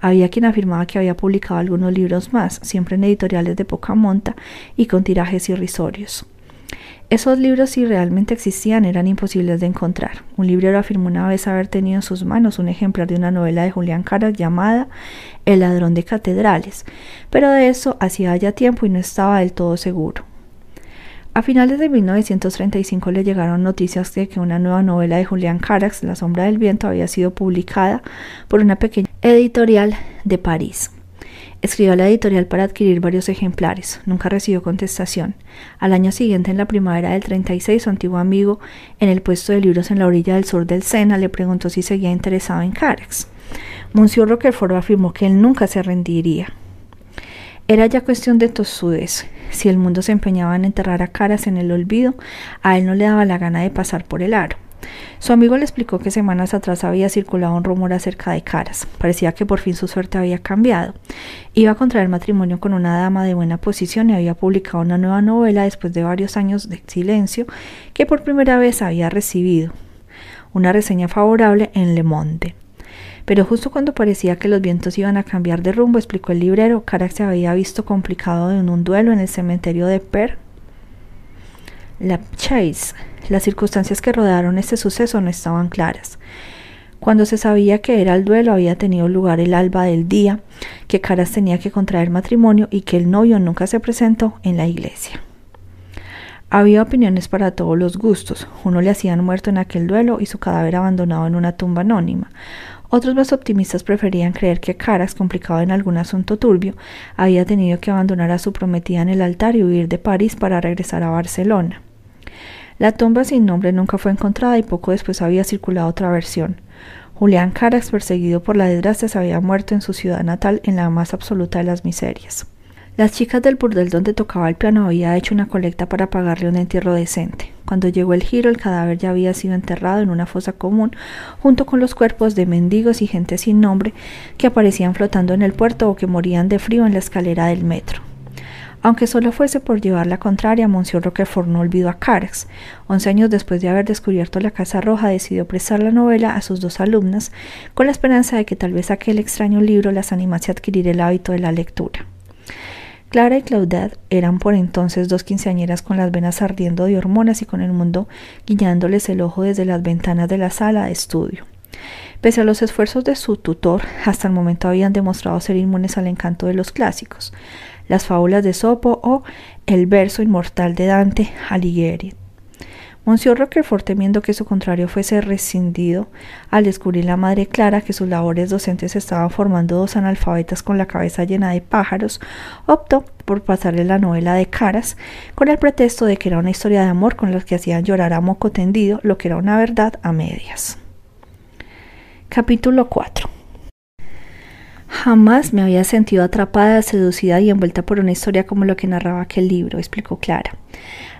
Había quien afirmaba que había publicado algunos libros más, siempre en editoriales de poca monta y con tirajes irrisorios. Esos libros, si realmente existían, eran imposibles de encontrar. Un librero afirmó una vez haber tenido en sus manos un ejemplar de una novela de Julián Caras llamada El ladrón de catedrales, pero de eso hacía ya tiempo y no estaba del todo seguro. A finales de 1935 le llegaron noticias de que una nueva novela de Julián Carax, La sombra del viento, había sido publicada por una pequeña editorial de París. Escribió a la editorial para adquirir varios ejemplares. Nunca recibió contestación. Al año siguiente, en la primavera del 36, su antiguo amigo, en el puesto de libros en la orilla del sur del Sena, le preguntó si seguía interesado en Carax. Monsieur Roquefort afirmó que él nunca se rendiría. Era ya cuestión de tosudes. Si el mundo se empeñaba en enterrar a Caras en el olvido, a él no le daba la gana de pasar por el aro. Su amigo le explicó que semanas atrás había circulado un rumor acerca de Caras. Parecía que por fin su suerte había cambiado. Iba a contraer matrimonio con una dama de buena posición y había publicado una nueva novela después de varios años de silencio que por primera vez había recibido una reseña favorable en Le Monde. Pero justo cuando parecía que los vientos iban a cambiar de rumbo, explicó el librero, Carax se había visto complicado en un duelo en el cementerio de Per la Chase. Las circunstancias que rodearon este suceso no estaban claras. Cuando se sabía que era el duelo, había tenido lugar el alba del día, que Caras tenía que contraer matrimonio y que el novio nunca se presentó en la iglesia. Había opiniones para todos los gustos. Uno le hacían muerto en aquel duelo y su cadáver abandonado en una tumba anónima. Otros más optimistas preferían creer que Caras, complicado en algún asunto turbio, había tenido que abandonar a su prometida en el altar y huir de París para regresar a Barcelona. La tumba sin nombre nunca fue encontrada y poco después había circulado otra versión. Julián Carax, perseguido por la desgracia, se había muerto en su ciudad natal en la más absoluta de las miserias. Las chicas del burdel donde tocaba el piano había hecho una colecta para pagarle un entierro decente. Cuando llegó el giro, el cadáver ya había sido enterrado en una fosa común, junto con los cuerpos de mendigos y gente sin nombre que aparecían flotando en el puerto o que morían de frío en la escalera del metro. Aunque solo fuese por llevar la contraria, Monsieur Roquefort no olvidó a Carax. Once años después de haber descubierto la Casa Roja, decidió prestar la novela a sus dos alumnas, con la esperanza de que tal vez aquel extraño libro las animase a adquirir el hábito de la lectura. Clara y Claudette eran por entonces dos quinceañeras con las venas ardiendo de hormonas y con el mundo guiñándoles el ojo desde las ventanas de la sala de estudio. Pese a los esfuerzos de su tutor, hasta el momento habían demostrado ser inmunes al encanto de los clásicos las fábulas de Sopo o el verso inmortal de Dante Alighieri. Monsieur Roquefort, temiendo que su contrario fuese rescindido, al descubrir la madre Clara que sus labores docentes estaban formando dos analfabetas con la cabeza llena de pájaros, optó por pasarle la novela de caras, con el pretexto de que era una historia de amor con las que hacían llorar a moco tendido lo que era una verdad a medias. Capítulo 4 Jamás me había sentido atrapada, seducida y envuelta por una historia como lo que narraba aquel libro, explicó Clara.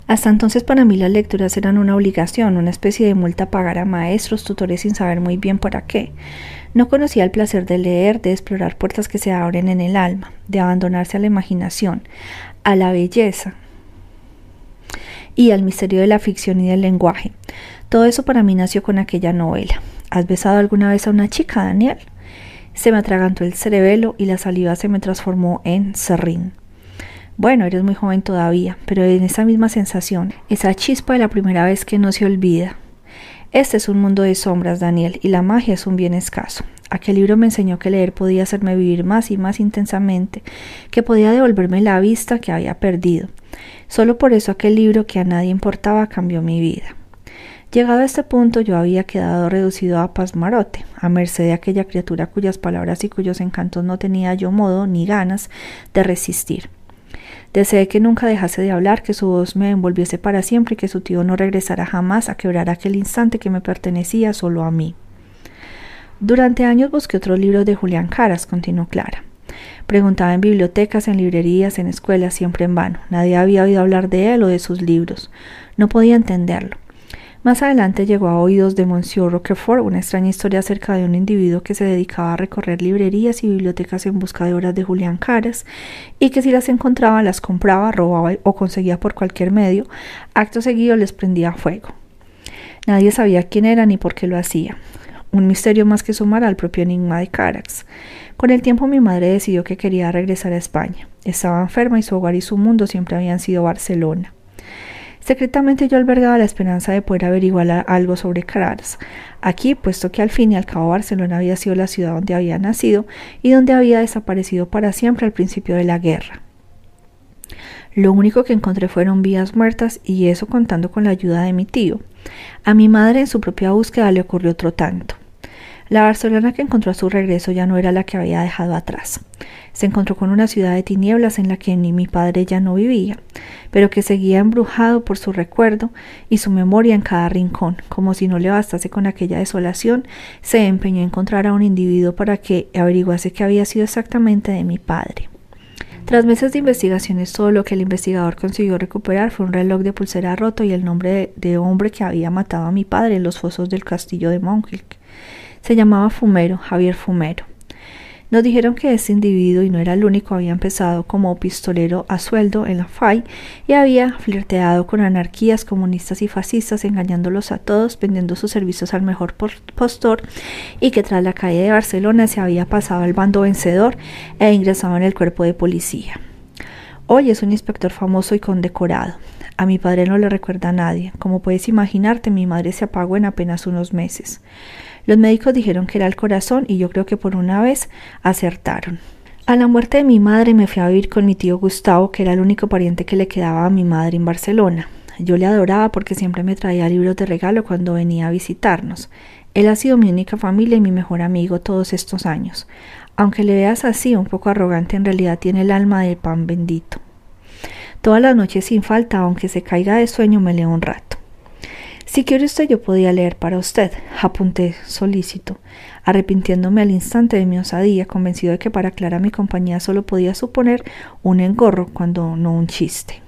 Hasta entonces para mí las lecturas eran una obligación, una especie de multa a pagar a maestros, tutores sin saber muy bien para qué. No conocía el placer de leer, de explorar puertas que se abren en el alma, de abandonarse a la imaginación, a la belleza y al misterio de la ficción y del lenguaje. Todo eso para mí nació con aquella novela. ¿Has besado alguna vez a una chica, Daniel? Se me atragantó el cerebelo y la saliva se me transformó en serrín. Bueno, eres muy joven todavía, pero en esa misma sensación, esa chispa de la primera vez que no se olvida. Este es un mundo de sombras, Daniel, y la magia es un bien escaso. Aquel libro me enseñó que leer podía hacerme vivir más y más intensamente, que podía devolverme la vista que había perdido. Solo por eso aquel libro que a nadie importaba cambió mi vida. Llegado a este punto yo había quedado reducido a pasmarote, a merced de aquella criatura cuyas palabras y cuyos encantos no tenía yo modo ni ganas de resistir. Deseé que nunca dejase de hablar, que su voz me envolviese para siempre y que su tío no regresara jamás a quebrar aquel instante que me pertenecía solo a mí. Durante años busqué otros libros de Julián Caras, continuó Clara. Preguntaba en bibliotecas, en librerías, en escuelas, siempre en vano. Nadie había oído hablar de él o de sus libros. No podía entenderlo. Más adelante llegó a oídos de Monsieur Roquefort una extraña historia acerca de un individuo que se dedicaba a recorrer librerías y bibliotecas en busca de obras de Julián Caras y que si las encontraba las compraba, robaba o conseguía por cualquier medio, acto seguido les prendía fuego. Nadie sabía quién era ni por qué lo hacía. Un misterio más que sumar al propio enigma de Carax. Con el tiempo mi madre decidió que quería regresar a España. Estaba enferma y su hogar y su mundo siempre habían sido Barcelona. Secretamente yo albergaba la esperanza de poder averiguar algo sobre Caras. Aquí, puesto que al fin y al cabo Barcelona había sido la ciudad donde había nacido y donde había desaparecido para siempre al principio de la guerra. Lo único que encontré fueron vías muertas y eso contando con la ayuda de mi tío. A mi madre en su propia búsqueda le ocurrió otro tanto. La Barcelona que encontró a su regreso ya no era la que había dejado atrás. Se encontró con una ciudad de tinieblas en la que ni mi padre ya no vivía, pero que seguía embrujado por su recuerdo y su memoria en cada rincón. Como si no le bastase con aquella desolación, se empeñó en encontrar a un individuo para que averiguase qué había sido exactamente de mi padre. Tras meses de investigaciones, todo lo que el investigador consiguió recuperar fue un reloj de pulsera roto y el nombre de, hombre que había matado a mi padre en los fosos del castillo de Montjuic. Se llamaba Fumero, Javier Fumero. Nos dijeron que este individuo, y no era el único, había empezado como pistolero a sueldo en la FAI y había flirteado con anarquías, comunistas y fascistas, engañándolos a todos, vendiendo sus servicios al mejor postor, y que tras la caída de Barcelona se había pasado al bando vencedor e ingresado en el cuerpo de policía. Hoy es un inspector famoso y condecorado. A mi padre no le recuerda a nadie. Como puedes imaginarte, mi madre se apagó en apenas unos meses. Los médicos dijeron que era el corazón y yo creo que por una vez acertaron. A la muerte de mi madre me fui a vivir con mi tío Gustavo, que era el único pariente que le quedaba a mi madre en Barcelona. Yo le adoraba porque siempre me traía libros de regalo cuando venía a visitarnos. Él ha sido mi única familia y mi mejor amigo todos estos años. Aunque le veas así, un poco arrogante, en realidad tiene el alma del pan bendito. Todas las noches sin falta, aunque se caiga de sueño, me leo un rato. Si quiere usted, yo podía leer para usted, apunté solícito, arrepintiéndome al instante de mi osadía, convencido de que para Clara mi compañía solo podía suponer un engorro cuando no un chiste.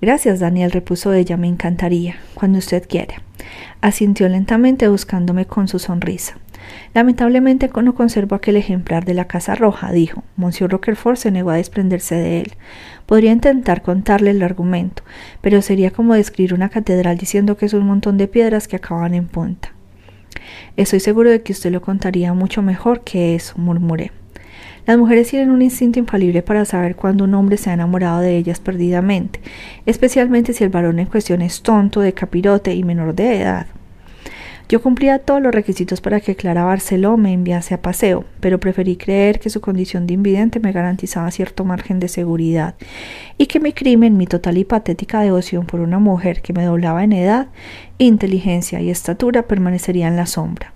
Gracias, Daniel, repuso ella, me encantaría, cuando usted quiera. Asintió lentamente buscándome con su sonrisa. Lamentablemente no conservo aquel ejemplar de la Casa Roja, dijo. Monsieur Roquefort se negó a desprenderse de él. Podría intentar contarle el argumento, pero sería como describir una catedral diciendo que es un montón de piedras que acaban en punta. Estoy seguro de que usted lo contaría mucho mejor que eso, murmuré. Las mujeres tienen un instinto infalible para saber cuando un hombre se ha enamorado de ellas perdidamente, especialmente si el varón en cuestión es tonto, de capirote y menor de edad. Yo cumplía todos los requisitos para que Clara Barceló me enviase a paseo, pero preferí creer que su condición de invidente me garantizaba cierto margen de seguridad y que mi crimen, mi total y patética devoción por una mujer que me doblaba en edad, inteligencia y estatura permanecería en la sombra.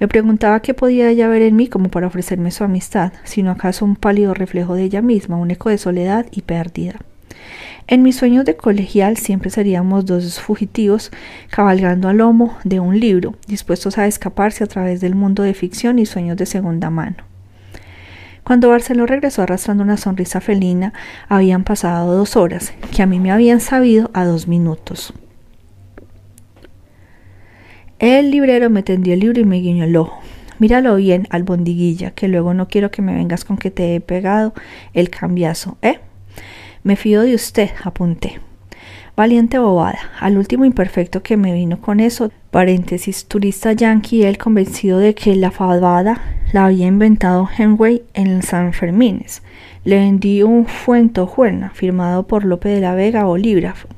Me preguntaba qué podía ella ver en mí como para ofrecerme su amistad, sino acaso un pálido reflejo de ella misma, un eco de soledad y pérdida. En mis sueños de colegial siempre seríamos dos fugitivos cabalgando al lomo de un libro, dispuestos a escaparse a través del mundo de ficción y sueños de segunda mano. Cuando Barceló regresó arrastrando una sonrisa felina, habían pasado dos horas, que a mí me habían sabido a dos minutos. El librero me tendió el libro y me guiñó el ojo. Míralo bien, albondiguilla, que luego no quiero que me vengas con que te he pegado el cambiazo, ¿eh? Me fío de usted, apunté. Valiente bobada, al último imperfecto que me vino con eso, paréntesis, turista yankee, él convencido de que la fabada la había inventado Henry en San Fermines. Le vendí un fuento juerna, firmado por Lope de la Vega, bolígrafo.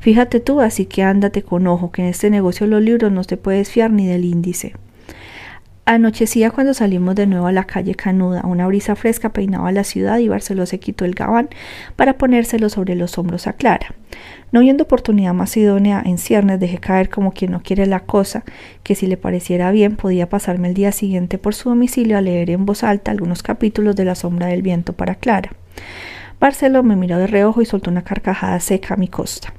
Fíjate tú, así que ándate con ojo, que en este negocio los libros no te puedes fiar ni del índice. Anochecía cuando salimos de nuevo a la calle Canuda. Una brisa fresca peinaba la ciudad y Barceló se quitó el gabán para ponérselo sobre los hombros a Clara. No viendo oportunidad más idónea en ciernes, dejé caer como quien no quiere la cosa, que si le pareciera bien podía pasarme el día siguiente por su domicilio a leer en voz alta algunos capítulos de La sombra del viento para Clara. Barceló me miró de reojo y soltó una carcajada seca a mi costa.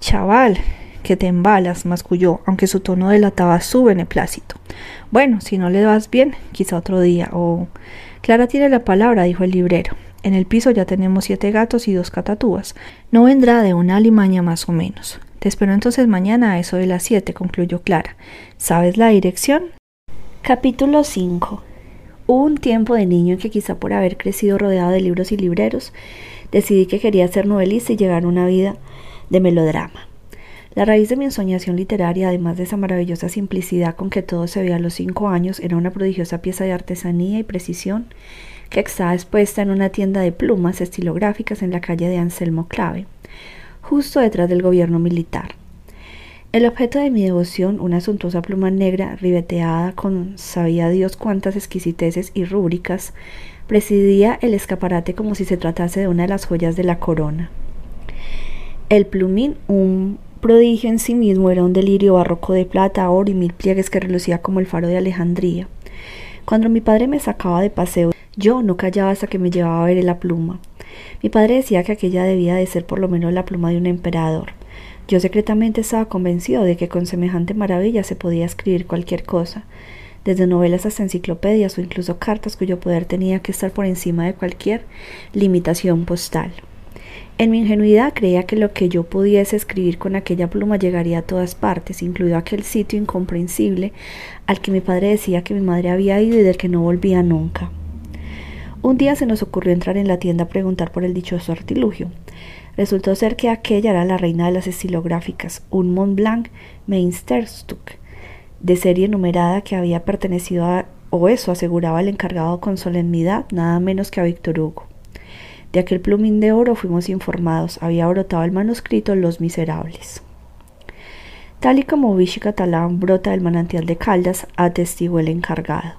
Chaval, que te embalas, masculló, aunque su tono delataba su beneplácito. Bueno, si no le vas bien, quizá otro día. O. Clara tiene la palabra, dijo el librero. En el piso ya tenemos siete gatos y dos catatúas. No vendrá de una alimaña más o menos. Te espero entonces mañana a eso de las siete, concluyó Clara. ¿Sabes la dirección? Capítulo 5 Hubo un tiempo de niño en que quizá por haber crecido rodeado de libros y libreros, decidí que quería ser novelista y llegar a una vida de melodrama. La raíz de mi ensoñación literaria, además de esa maravillosa simplicidad con que todo se veía a los cinco años, era una prodigiosa pieza de artesanía y precisión que estaba expuesta en una tienda de plumas estilográficas en la calle de Anselmo Clave, justo detrás del gobierno militar. El objeto de mi devoción, una suntuosa pluma negra ribeteada con sabía Dios cuántas exquisiteces y rúbricas, presidía el escaparate como si se tratase de una de las joyas de la corona. El plumín, un prodigio en sí mismo era un delirio barroco de plata, oro y mil pliegues que relucía como el faro de Alejandría. Cuando mi padre me sacaba de paseo, yo no callaba hasta que me llevaba a ver la pluma. Mi padre decía que aquella debía de ser por lo menos la pluma de un emperador. Yo secretamente estaba convencido de que con semejante maravilla se podía escribir cualquier cosa, desde novelas hasta enciclopedias o incluso cartas cuyo poder tenía que estar por encima de cualquier limitación postal. En mi ingenuidad creía que lo que yo pudiese escribir con aquella pluma llegaría a todas partes, incluido aquel sitio incomprensible al que mi padre decía que mi madre había ido y del que no volvía nunca. Un día se nos ocurrió entrar en la tienda a preguntar por el dichoso artilugio. Resultó ser que aquella era la reina de las estilográficas, un Mont Blanc Meisterstück, de serie numerada que había pertenecido a, o eso aseguraba el encargado con solemnidad, nada menos que a Víctor Hugo. De aquel plumín de oro fuimos informados, había brotado el manuscrito Los Miserables. Tal y como Vichy Catalán brota del manantial de Caldas, atestiguó el encargado.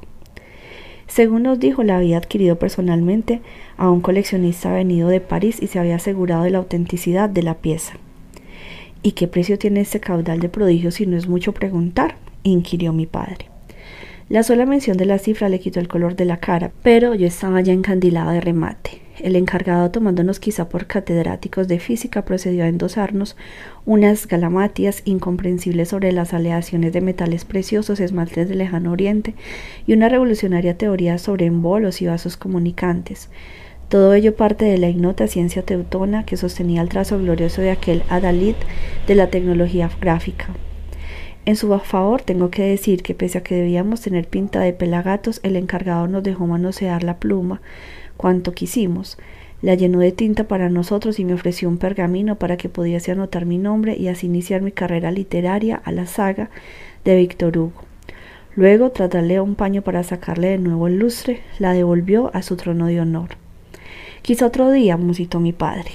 Según nos dijo, la había adquirido personalmente a un coleccionista venido de París y se había asegurado de la autenticidad de la pieza. ¿Y qué precio tiene este caudal de prodigios si no es mucho preguntar? inquirió mi padre. La sola mención de la cifra le quitó el color de la cara, pero yo estaba ya encandilada de remate. El encargado, tomándonos quizá por catedráticos de física, procedió a endosarnos unas galamatias incomprensibles sobre las aleaciones de metales preciosos, esmaltes del lejano oriente y una revolucionaria teoría sobre embolos y vasos comunicantes. Todo ello parte de la ignota ciencia teutona que sostenía el trazo glorioso de aquel adalid de la tecnología gráfica. En su favor tengo que decir que pese a que debíamos tener pinta de pelagatos, el encargado nos dejó manosear la pluma, cuanto quisimos. La llenó de tinta para nosotros y me ofreció un pergamino para que pudiese anotar mi nombre y así iniciar mi carrera literaria a la saga de Víctor Hugo. Luego, tras darle un paño para sacarle de nuevo el lustre, la devolvió a su trono de honor. Quizá otro día, musitó mi padre.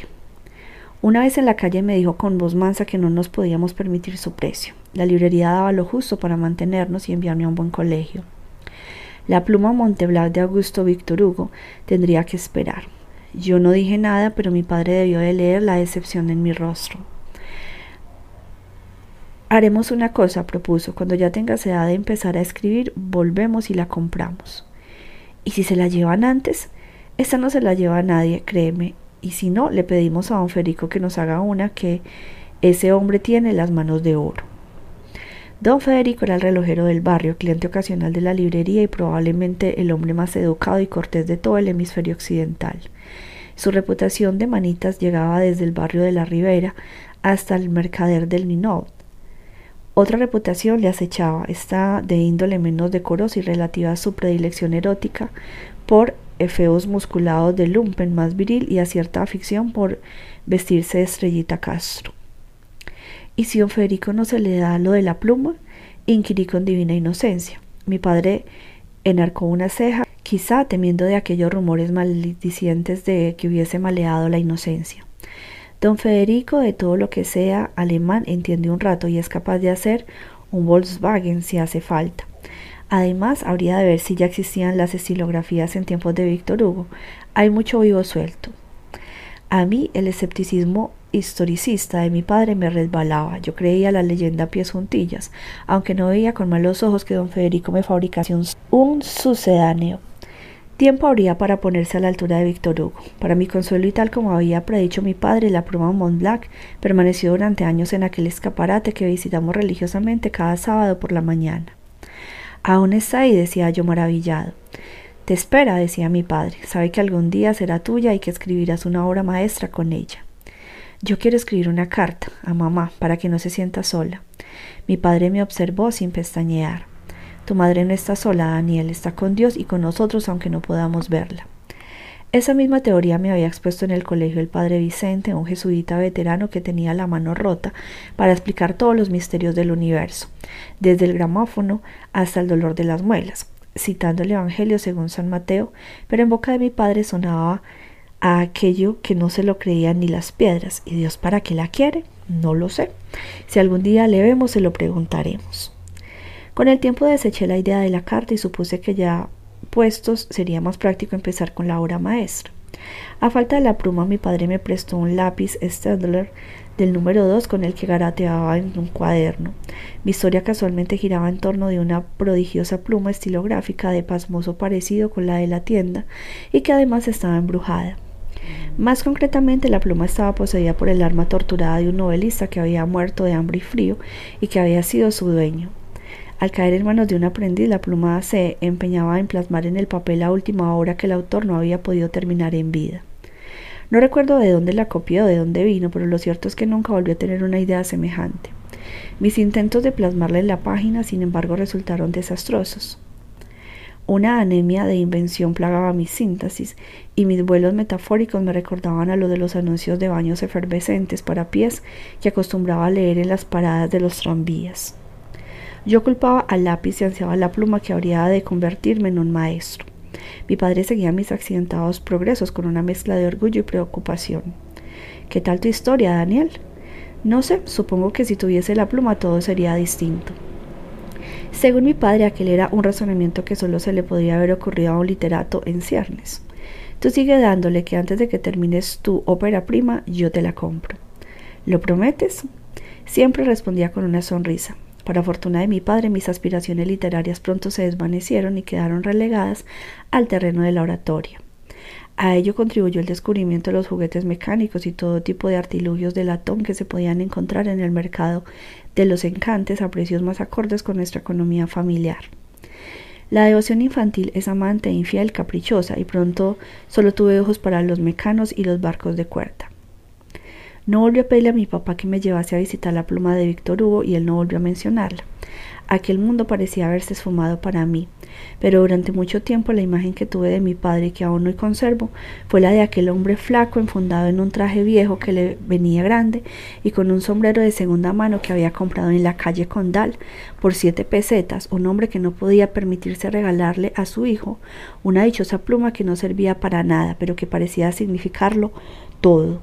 Una vez en la calle me dijo con voz mansa que no nos podíamos permitir su precio. La librería daba lo justo para mantenernos y enviarme a un buen colegio. La pluma Monteblanc de Augusto Víctor Hugo tendría que esperar. Yo no dije nada, pero mi padre debió de leer la decepción en mi rostro. Haremos una cosa, propuso. Cuando ya tengas edad de empezar a escribir, volvemos y la compramos. ¿Y si se la llevan antes? Esta no se la lleva a nadie, créeme. Y si no, le pedimos a don Federico que nos haga una que ese hombre tiene las manos de oro. Don Federico era el relojero del barrio, cliente ocasional de la librería y probablemente el hombre más educado y cortés de todo el hemisferio occidental. Su reputación de manitas llegaba desde el barrio de la Ribera hasta el mercader del Ninot. Otra reputación le acechaba, esta de índole menos decorosa y relativa a su predilección erótica por efeos musculados de lumpen más viril y a cierta afición por vestirse de estrellita Castro. ¿Y si don Federico no se le da lo de la pluma? inquirí con divina inocencia. Mi padre enarcó una ceja, quizá temiendo de aquellos rumores maldicientes de que hubiese maleado la inocencia. Don Federico, de todo lo que sea alemán, entiende un rato y es capaz de hacer un Volkswagen si hace falta. Además, habría de ver si ya existían las estilografías en tiempos de Víctor Hugo. Hay mucho vivo suelto. A mí el escepticismo historicista de mi padre me resbalaba. Yo creía la leyenda a pies juntillas, aunque no veía con malos ojos que don Federico me fabricase un, sucedáneo. Tiempo habría para ponerse a la altura de Víctor Hugo. Para mi consuelo y tal como había predicho mi padre, la pluma Mont Blanc permaneció durante años en aquel escaparate que visitamos religiosamente cada sábado por la mañana. Aún está ahí, decía yo maravillado. Te espera, decía mi padre. Sabe que algún día será tuya y que escribirás una obra maestra con ella. Yo quiero escribir una carta a mamá para que no se sienta sola. Mi padre me observó sin pestañear. Tu madre no está sola, Daniel, está con Dios y con nosotros aunque no podamos verla. Esa misma teoría me había expuesto en el colegio el padre Vicente, un jesuita veterano que tenía la mano rota para explicar todos los misterios del universo, desde el gramófono hasta el dolor de las muelas citando el Evangelio según San Mateo, pero en boca de mi padre sonaba a aquello que no se lo creían ni las piedras. ¿Y Dios para qué la quiere? No lo sé. Si algún día le vemos, se lo preguntaremos. Con el tiempo deseché la idea de la carta y supuse que ya puestos sería más práctico empezar con la obra maestra. A falta de la pluma, mi padre me prestó un lápiz Stedler del número 2 con el que garateaba en un cuaderno. Mi historia casualmente giraba en torno de una prodigiosa pluma estilográfica de pasmoso parecido con la de la tienda y que además estaba embrujada. Más concretamente, la pluma estaba poseída por el arma torturada de un novelista que había muerto de hambre y frío y que había sido su dueño. Al caer en manos de un aprendiz, la pluma se empeñaba en plasmar en el papel la última obra que el autor no había podido terminar en vida. No recuerdo de dónde la copió o de dónde vino, pero lo cierto es que nunca volvió a tener una idea semejante. Mis intentos de plasmarla en la página, sin embargo, resultaron desastrosos. Una anemia de invención plagaba mis síntesis y mis vuelos metafóricos me recordaban a lo de los anuncios de baños efervescentes para pies que acostumbraba a leer en las paradas de los tranvías. Yo culpaba al lápiz y ansiaba la pluma que habría de convertirme en un maestro. Mi padre seguía mis accidentados progresos con una mezcla de orgullo y preocupación. ¿Qué tal tu historia, Daniel? No sé, supongo que si tuviese la pluma todo sería distinto. Según mi padre, aquel era un razonamiento que solo se le podía haber ocurrido a un literato en ciernes. Tú sigue dándole que antes de que termines tu ópera prima, yo te la compro. ¿Lo prometes? Siempre respondía con una sonrisa. Para fortuna de mi padre, mis aspiraciones literarias pronto se desvanecieron y quedaron relegadas al terreno de la oratoria. A ello contribuyó el descubrimiento de los juguetes mecánicos y todo tipo de artilugios de latón que se podían encontrar en el mercado de los encantes a precios más acordes con nuestra economía familiar. La devoción infantil es amante, infiel, caprichosa y pronto solo tuve ojos para los mecanos y los barcos de cuerda. No volví a pedirle a mi papá que me llevase a visitar la pluma de Víctor Hugo y él no volvió a mencionarla. Aquel mundo parecía haberse esfumado para mí, pero durante mucho tiempo la imagen que tuve de mi padre y que aún hoy conservo fue la de aquel hombre flaco enfundado en un traje viejo que le venía grande y con un sombrero de segunda mano que había comprado en la calle Condal por siete pesetas, un hombre que no podía permitirse regalarle a su hijo una dichosa pluma que no servía para nada, pero que parecía significarlo todo.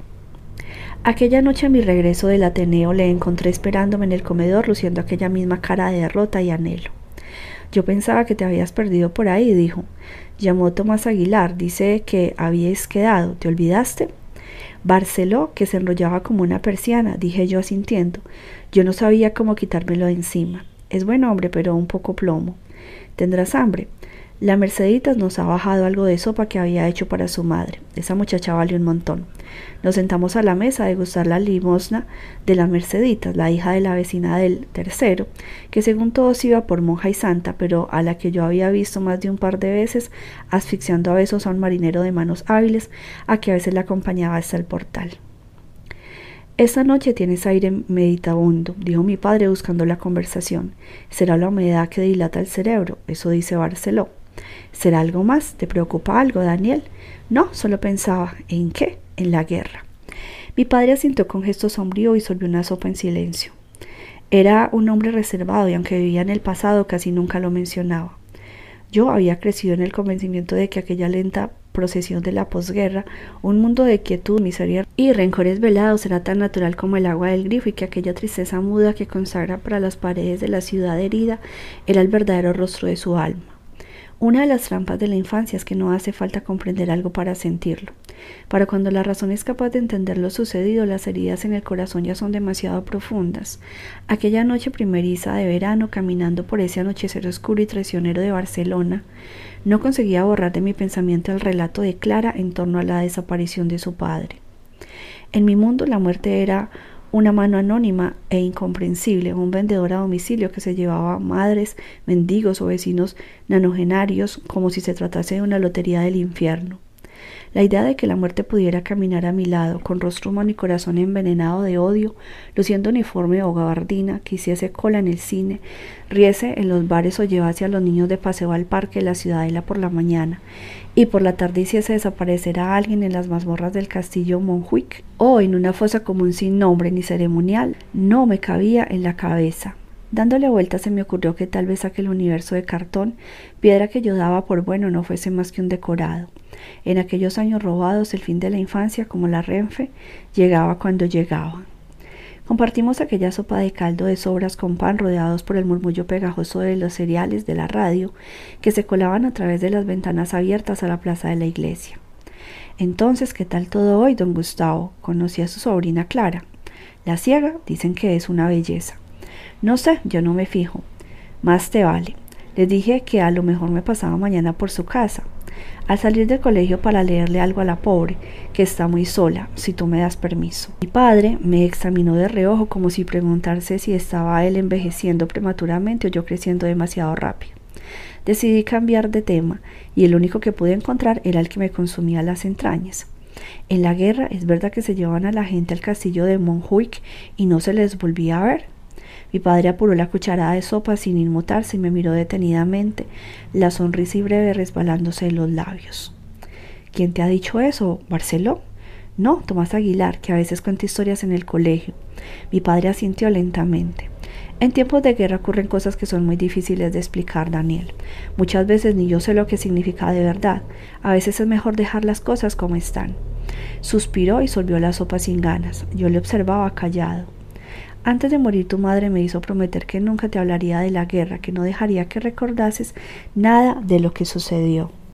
Aquella noche a mi regreso del Ateneo le encontré esperándome en el comedor luciendo aquella misma cara de derrota y anhelo. Yo pensaba que te habías perdido por ahí, dijo. Llamó Tomás Aguilar, dice que habíais quedado, ¿te olvidaste? Barceló, que se enrollaba como una persiana, dije yo asintiendo. Yo no sabía cómo quitármelo de encima. Es buen hombre, pero un poco plomo. ¿Tendrás hambre? La Merceditas nos ha bajado algo de sopa que había hecho para su madre. Esa muchacha vale un montón. Nos sentamos a la mesa a degustar la limosna de la Merceditas, la hija de la vecina del tercero, que según todos iba por monja y santa, pero a la que yo había visto más de un par de veces asfixiando a besos a un marinero de manos hábiles, a que a veces la acompañaba hasta el portal. Esta noche tienes aire meditabundo, dijo mi padre buscando la conversación. Será la humedad que dilata el cerebro, eso dice Barceló. ¿Será algo más? ¿Te preocupa algo, Daniel? No, solo pensaba, ¿en qué? En la guerra. Mi padre asintió con gesto sombrío y solvió una sopa en silencio. Era un hombre reservado y aunque vivía en el pasado casi nunca lo mencionaba. Yo había crecido en el convencimiento de que aquella lenta procesión de la posguerra, un mundo de quietud, miseria y rencores velados era tan natural como el agua del grifo y que aquella tristeza muda que consagra para las paredes de la ciudad herida era el verdadero rostro de su alma. Una de las trampas de la infancia es que no hace falta comprender algo para sentirlo. Para cuando la razón es capaz de entender lo sucedido, las heridas en el corazón ya son demasiado profundas. Aquella noche primeriza de verano, caminando por ese anochecer oscuro y traicionero de Barcelona, no conseguía borrar de mi pensamiento el relato de Clara en torno a la desaparición de su padre. En mi mundo la muerte era una mano anónima e incomprensible, un vendedor a domicilio que se llevaba madres, mendigos o vecinos nanogenarios como si se tratase de una lotería del infierno. La idea de que la muerte pudiera caminar a mi lado, con rostro humano y corazón envenenado de odio, luciendo uniforme o gabardina, que hiciese cola en el cine, riese en los bares o llevase a los niños de paseo al parque de la ciudadela por la mañana, y por la tarde hiciese desaparecer a alguien en las mazmorras del castillo Monjuic, o en una fosa común sin nombre ni ceremonial, no me cabía en la cabeza. Dándole vuelta se me ocurrió que tal vez aquel universo de cartón, piedra que yo daba por bueno, no fuese más que un decorado. En aquellos años robados, el fin de la infancia, como la Renfe, llegaba cuando llegaba. Compartimos aquella sopa de caldo de sobras con pan rodeados por el murmullo pegajoso de los cereales de la radio que se colaban a través de las ventanas abiertas a la plaza de la iglesia. Entonces, ¿qué tal todo hoy, don Gustavo? Conocí a su sobrina Clara. La ciega dicen que es una belleza. No sé, yo no me fijo. Más te vale. Les dije que a lo mejor me pasaba mañana por su casa. Al salir del colegio para leerle algo a la pobre, que está muy sola, si tú me das permiso. Mi padre me examinó de reojo como si preguntarse si estaba él envejeciendo prematuramente o yo creciendo demasiado rápido. Decidí cambiar de tema y el único que pude encontrar era el que me consumía las entrañas. En la guerra es verdad que se llevan a la gente al castillo de Montjuic y no se les volvía a ver. Mi padre apuró la cucharada de sopa sin inmutarse y me miró detenidamente, la sonrisa y breve resbalándose en los labios. ¿Quién te ha dicho eso, Barceló? No, Tomás Aguilar, que a veces cuenta historias en el colegio. Mi padre asintió lentamente. En tiempos de guerra ocurren cosas que son muy difíciles de explicar, Daniel. Muchas veces ni yo sé lo que significa de verdad. A veces es mejor dejar las cosas como están. Suspiró y solvió la sopa sin ganas. Yo le observaba callado. Antes de morir tu madre me hizo prometer que nunca te hablaría de la guerra, que no dejaría que recordases nada de lo que sucedió.